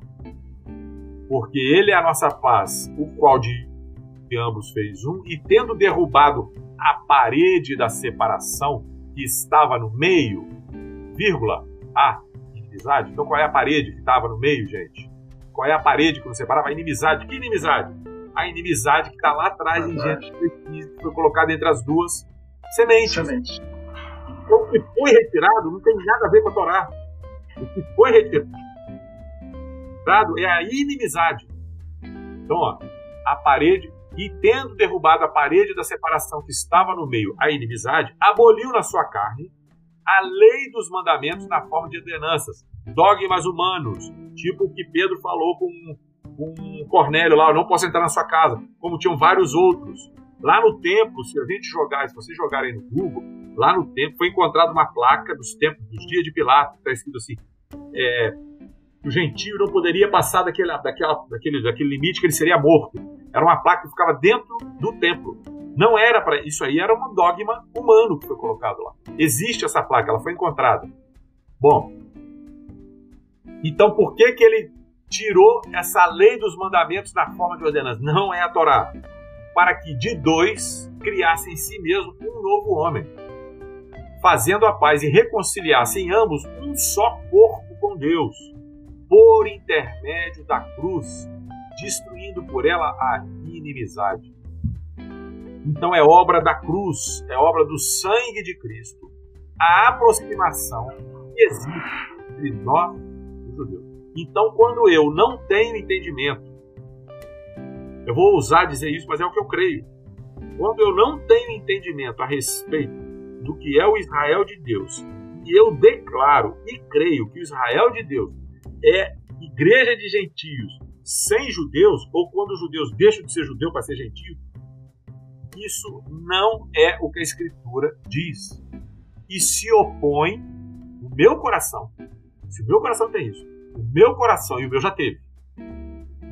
Porque ele é a nossa paz, o qual de ambos fez um, e tendo derrubado a parede da separação que estava no meio, vírgula, a inimizade. Então qual é a parede que estava no meio, gente? Qual é a parede que nos separava? A inimizade. Que inimizade? A inimizade que está lá atrás em Gênesis que foi colocada entre as duas sementes. Semente. Então, o que foi retirado não tem nada a ver com a Torá. O que foi retirado é a inimizade. Então, ó, a parede, e tendo derrubado a parede da separação que estava no meio, a inimizade, aboliu na sua carne a lei dos mandamentos na forma de ordenanças, dogmas humanos, tipo o que Pedro falou com, com Cornélio lá, eu não posso entrar na sua casa, como tinham vários outros. Lá no templo, se a gente jogar, se vocês jogarem no Google, lá no templo foi encontrada uma placa dos tempos, dos dias de Pilatos, está escrito assim: é, o gentio não poderia passar daquele, daquela, daquele, daquele limite que ele seria morto. Era uma placa que ficava dentro do templo. Não era para isso aí, era um dogma humano que foi colocado lá. Existe essa placa, ela foi encontrada. Bom, então por que que ele tirou essa lei dos mandamentos na forma de ordenança? Não é a Torá para que de dois criasse em si mesmo um novo homem, fazendo a paz e reconciliassem ambos um só corpo com Deus, por intermédio da cruz, destruindo por ela a inimizade. Então é obra da cruz, é obra do sangue de Cristo, a aproximação que existe entre nós e os judeus. Então, quando eu não tenho entendimento eu vou ousar dizer isso, mas é o que eu creio. Quando eu não tenho entendimento a respeito do que é o Israel de Deus, e eu declaro e creio que o Israel de Deus é igreja de gentios sem judeus, ou quando os judeus deixam de ser judeu para ser gentio, isso não é o que a Escritura diz. E se opõe o meu coração. Se o meu coração tem isso, o meu coração, e o meu já teve,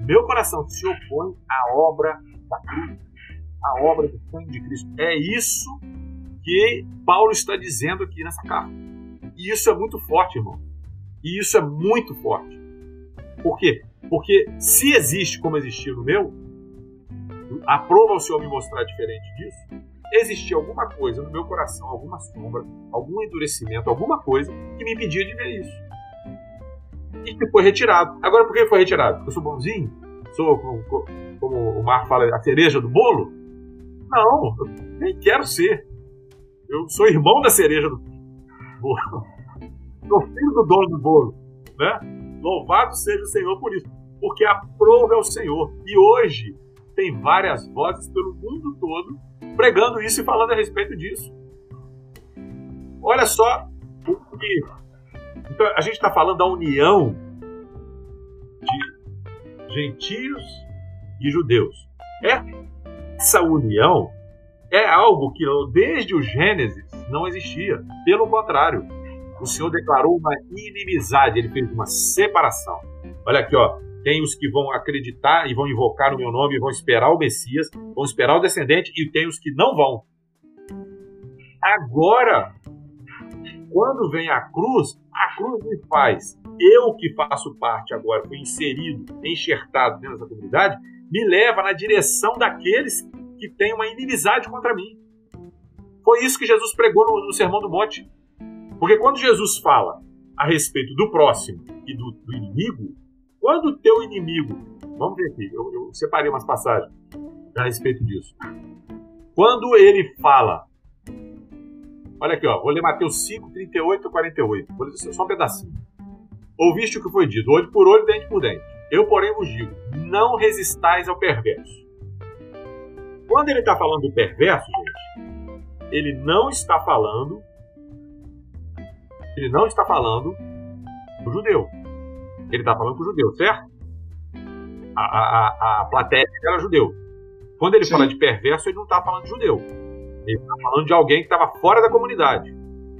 meu coração se opõe à obra da cruz, à obra do sangue de Cristo. É isso que Paulo está dizendo aqui nessa carta. E isso é muito forte, irmão. E isso é muito forte. Por quê? Porque se existe como existiu no meu, aprova o Senhor me mostrar diferente disso, existia alguma coisa no meu coração, alguma sombra, algum endurecimento, alguma coisa que me impedia de ver isso e que foi retirado. Agora, por que foi retirado? Porque eu sou bonzinho? Sou, como, como o Marco fala, a cereja do bolo? Não, eu nem quero ser. Eu sou irmão da cereja do bolo. Sou filho do dono do bolo. Né? Louvado seja o Senhor por isso. Porque aprova é o Senhor. E hoje tem várias vozes pelo mundo todo pregando isso e falando a respeito disso. Olha só o que então a gente está falando da união de gentios e judeus. Essa união é algo que desde o Gênesis não existia. Pelo contrário, o Senhor declarou uma inimizade, ele fez uma separação. Olha aqui, ó. Tem os que vão acreditar e vão invocar o meu nome vão esperar o Messias, vão esperar o descendente, e tem os que não vão. Agora, quando vem a cruz, a cruz me faz. Eu que faço parte agora, fui inserido, enxertado dentro dessa comunidade, me leva na direção daqueles que têm uma inimizade contra mim. Foi isso que Jesus pregou no, no Sermão do Monte. Porque quando Jesus fala a respeito do próximo e do, do inimigo, quando o teu inimigo, vamos ver aqui, eu, eu separei umas passagens a respeito disso. Quando ele fala, olha aqui, ó, vou ler Mateus 5, 38 e 48, vou ler só um pedacinho. Ouviste o que foi dito, olho por olho, dente por dente. Eu, porém, vos digo: não resistais ao perverso. Quando ele está falando do perverso, gente, ele não está falando. Ele não está falando do judeu. Ele está falando com o judeu, certo? A, a, a plateia era judeu. Quando ele Sim. fala de perverso, ele não está falando de judeu. Ele está falando de alguém que estava fora da comunidade.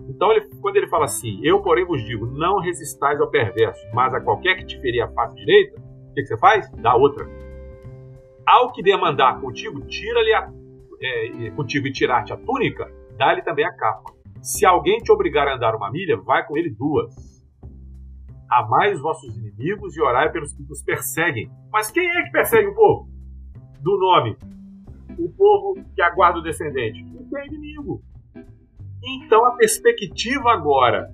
Então, ele, quando ele fala assim, eu, porém, vos digo, não resistais ao perverso, mas a qualquer que te ferir a face direita, o que, que você faz? Dá outra. Ao que demandar contigo, tira-lhe a, é, contigo e tirar-te a túnica, dá-lhe também a capa. Se alguém te obrigar a andar uma milha, vai com ele duas. Amai os vossos inimigos e orai pelos que vos perseguem. Mas quem é que persegue o povo? Do nome. O povo que aguarda o descendente. O que é inimigo. Então a perspectiva agora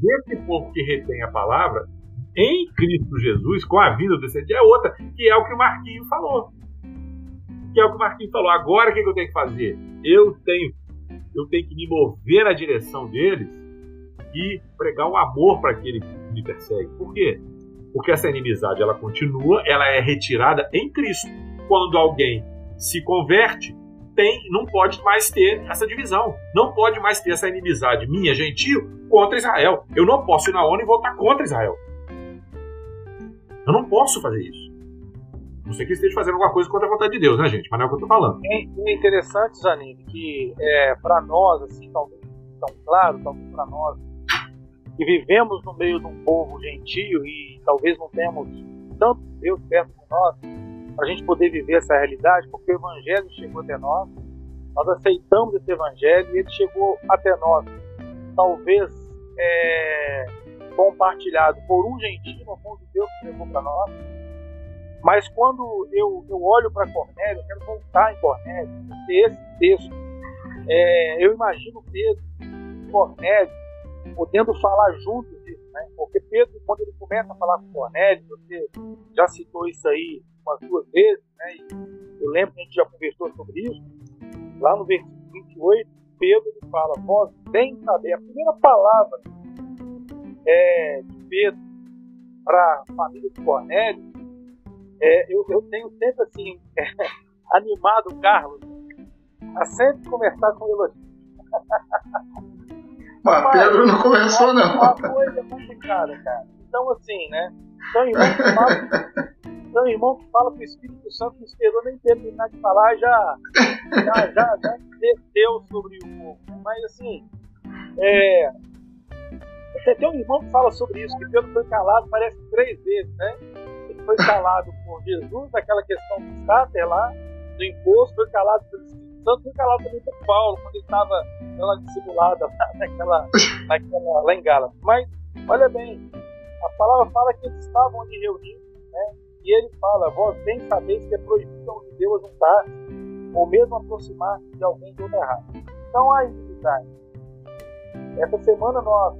desse povo que retém a palavra em Cristo Jesus, com a vida do descendente, é outra, que é o que o Marquinho falou. Que é o que o Marquinho falou. Agora o que eu tenho que fazer? Eu tenho, eu tenho que me mover na direção deles e pregar o amor para aquele que me persegue. Por quê? Porque essa inimizade ela continua, ela é retirada em Cristo. Quando alguém se converte, tem, não pode mais ter essa divisão. Não pode mais ter essa inimizade minha, gentil, contra Israel. Eu não posso ir na ONU e votar contra Israel. Eu não posso fazer isso. Não sei que esteja fazendo alguma coisa contra a vontade de Deus, né, gente? Mas não é o que eu estou falando. É, é interessante, Zanini, que é, para nós, assim, talvez tão claro, talvez para nós, que vivemos no meio de um povo gentil e talvez não temos tanto Deus perto de nós, para a gente poder viver essa realidade, porque o Evangelho chegou até nós, nós aceitamos esse Evangelho e ele chegou até nós. Talvez é, compartilhado por um gentil, no de Deus que levou para nós. Mas quando eu, eu olho para Cornélio, eu quero voltar em Cornélio, porque esse texto, é, eu imagino Pedro e Cornélio podendo falar juntos disso, né? Porque Pedro, quando ele começa a falar com Cornélio, você já citou isso aí umas duas vezes, né? E eu lembro que a gente já conversou sobre isso. Lá no versículo 28, Pedro ele fala: Vós bem saber. A primeira palavra é, de Pedro para a família de Cornélio, é, eu, eu, tenho sempre assim, animado o Carlos a sempre conversar com elogio. Mas Pedro não começou, não. Uma coisa complicada, cara. Então, assim, né? Então, irmão que fala, então, irmão que fala que o Espírito Santo não esperou nem terminar de falar, já, já, já, já desceu sobre o povo. Mas, assim, é, tem um irmão que fala sobre isso, que Pedro foi calado, parece três vezes, né? Foi calado por Jesus, naquela questão do sáter lá, do imposto, foi calado pelo Espírito Santo, foi calado também por Paulo, quando ele estava naquela dissimulada naquela, naquela, lá em. Mas, olha bem, a palavra fala que eles estavam ali reunidos, né? E ele fala, vós bem sabeis que é proibido um judeu juntar ou mesmo aproximar-se de alguém de outra raça. Então há inimizade. Essa semana nós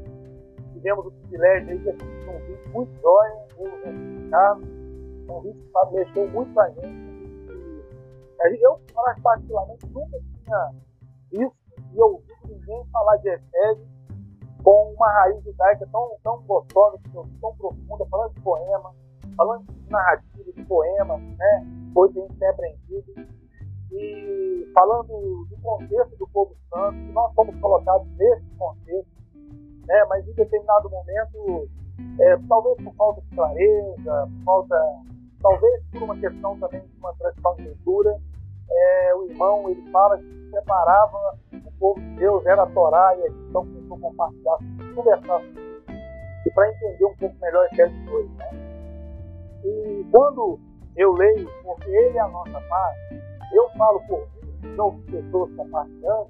tivemos o privilégio de um vídeo muito jóia, eu Carlos, um vídeo que mexeu muito a gente. E eu, particularmente, nunca tinha visto e ouvido ninguém falar de Efésio com uma raiz judaica tão, tão gostosa, tão profunda, falando de poema, falando de narrativa, de poema, né? coisa que a gente tem aprendido, e falando do contexto do povo santo, que nós fomos colocados nesse contexto, né? mas em determinado momento, é, talvez por falta de clareza, falta, talvez por uma questão também de uma tradição de é, o irmão ele fala que separava o povo de Deus, era a Torá, e a gente então começou a compartilhar, conversar e para entender um pouco melhor essas coisas. Né? E quando eu leio, porque ele é a nossa paz, eu falo por mim, não pessoas compartilhando,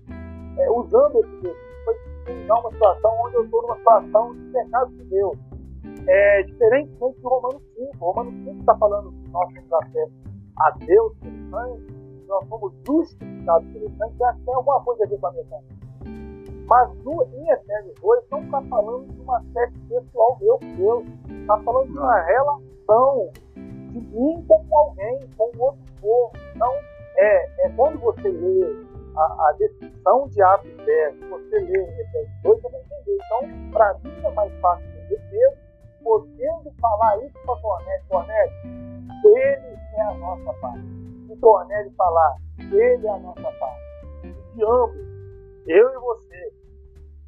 é, usando esse versículo para uma situação onde eu estou numa situação de pecado de Deus. É, diferentemente do Romanos 5. O Romanos 5 está falando que nós temos acesso a Deus pelo sangue, nós somos justificados pelo sangue, que tem alguma coisa a ver com a minha Mas no, em Efésios 2 não está falando de uma aspecto pessoal meu com Deus. Está falando de uma relação de mim com alguém, com outro povo. Então, é, é quando você lê a, a descrição de Atos 10, você lê em Efésios 2, você vai entender. Então, para mim é mais fácil entender mesmo, podendo falar isso para Cornélio. Cornélio, ele é a nossa paz. E Cornélio falar, ele é a nossa paz. E de ambos, eu e você,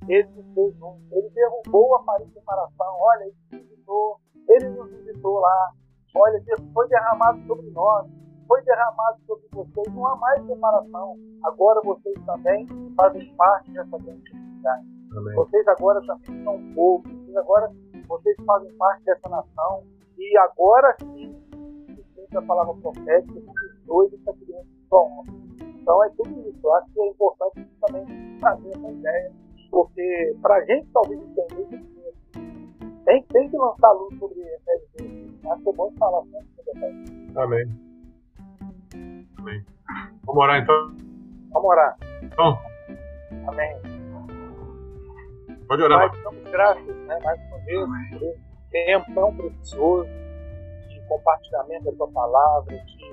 ele nos fez um. Ele derrubou a parede de separação. Olha, ele nos visitou, ele nos visitou lá. Olha, foi derramado sobre nós foi derramado sobre vocês, não há mais separação. Agora vocês também fazem parte dessa grande comunidade. Vocês agora também são povo, vocês agora vocês fazem parte dessa nação. E agora sim, sempre a palavra profética, os dois está criando só Então é tudo isso. Eu acho que é importante também trazer essa ideia, porque para a gente talvez entender tem, tem que lançar luz sobre essa Acho que é bom falar sempre. Amém. Amém. Vamos orar então? Vamos orar. Então. Amém. Pode orar. Pai, damos graças, né, mais uma vez, por esse tempo tão precioso de compartilhamento da tua palavra, de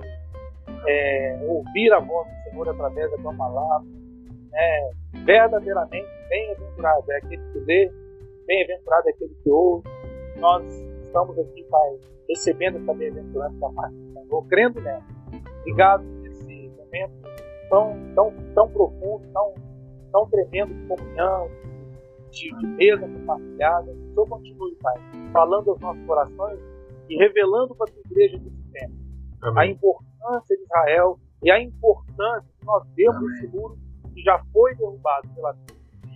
é, ouvir a voz do Senhor através da tua palavra. Né, verdadeiramente, bem-aventurado é aquele que lê, bem-aventurado é aquele que ouve. Nós estamos aqui, Pai, recebendo essa bem-aventurança da parte do Senhor, crendo nela. Obrigado momento tão, tão, tão profundo, tão, tão tremendo de comunhão, de, mesa compartilhada. Que o Senhor continue, Pai, falando aos nossos corações e revelando para a tua igreja desse tempo a importância de Israel e a importância de nós vermos esse muro que já foi derrubado pela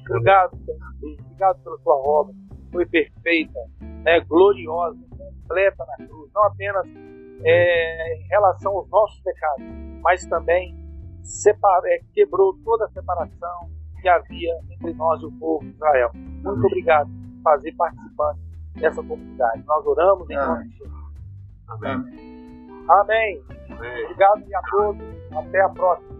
Obrigado, Senhor. Obrigado pela tua obra. Foi perfeita, né, gloriosa, completa na cruz. Não apenas é, em relação aos nossos pecados, mas também separa, é, quebrou toda a separação que havia entre nós e o povo de Israel. Muito obrigado por fazer participante dessa comunidade. Nós oramos em nome de Jesus. Amém. Amém. Amém. Obrigado a todos. Até a próxima.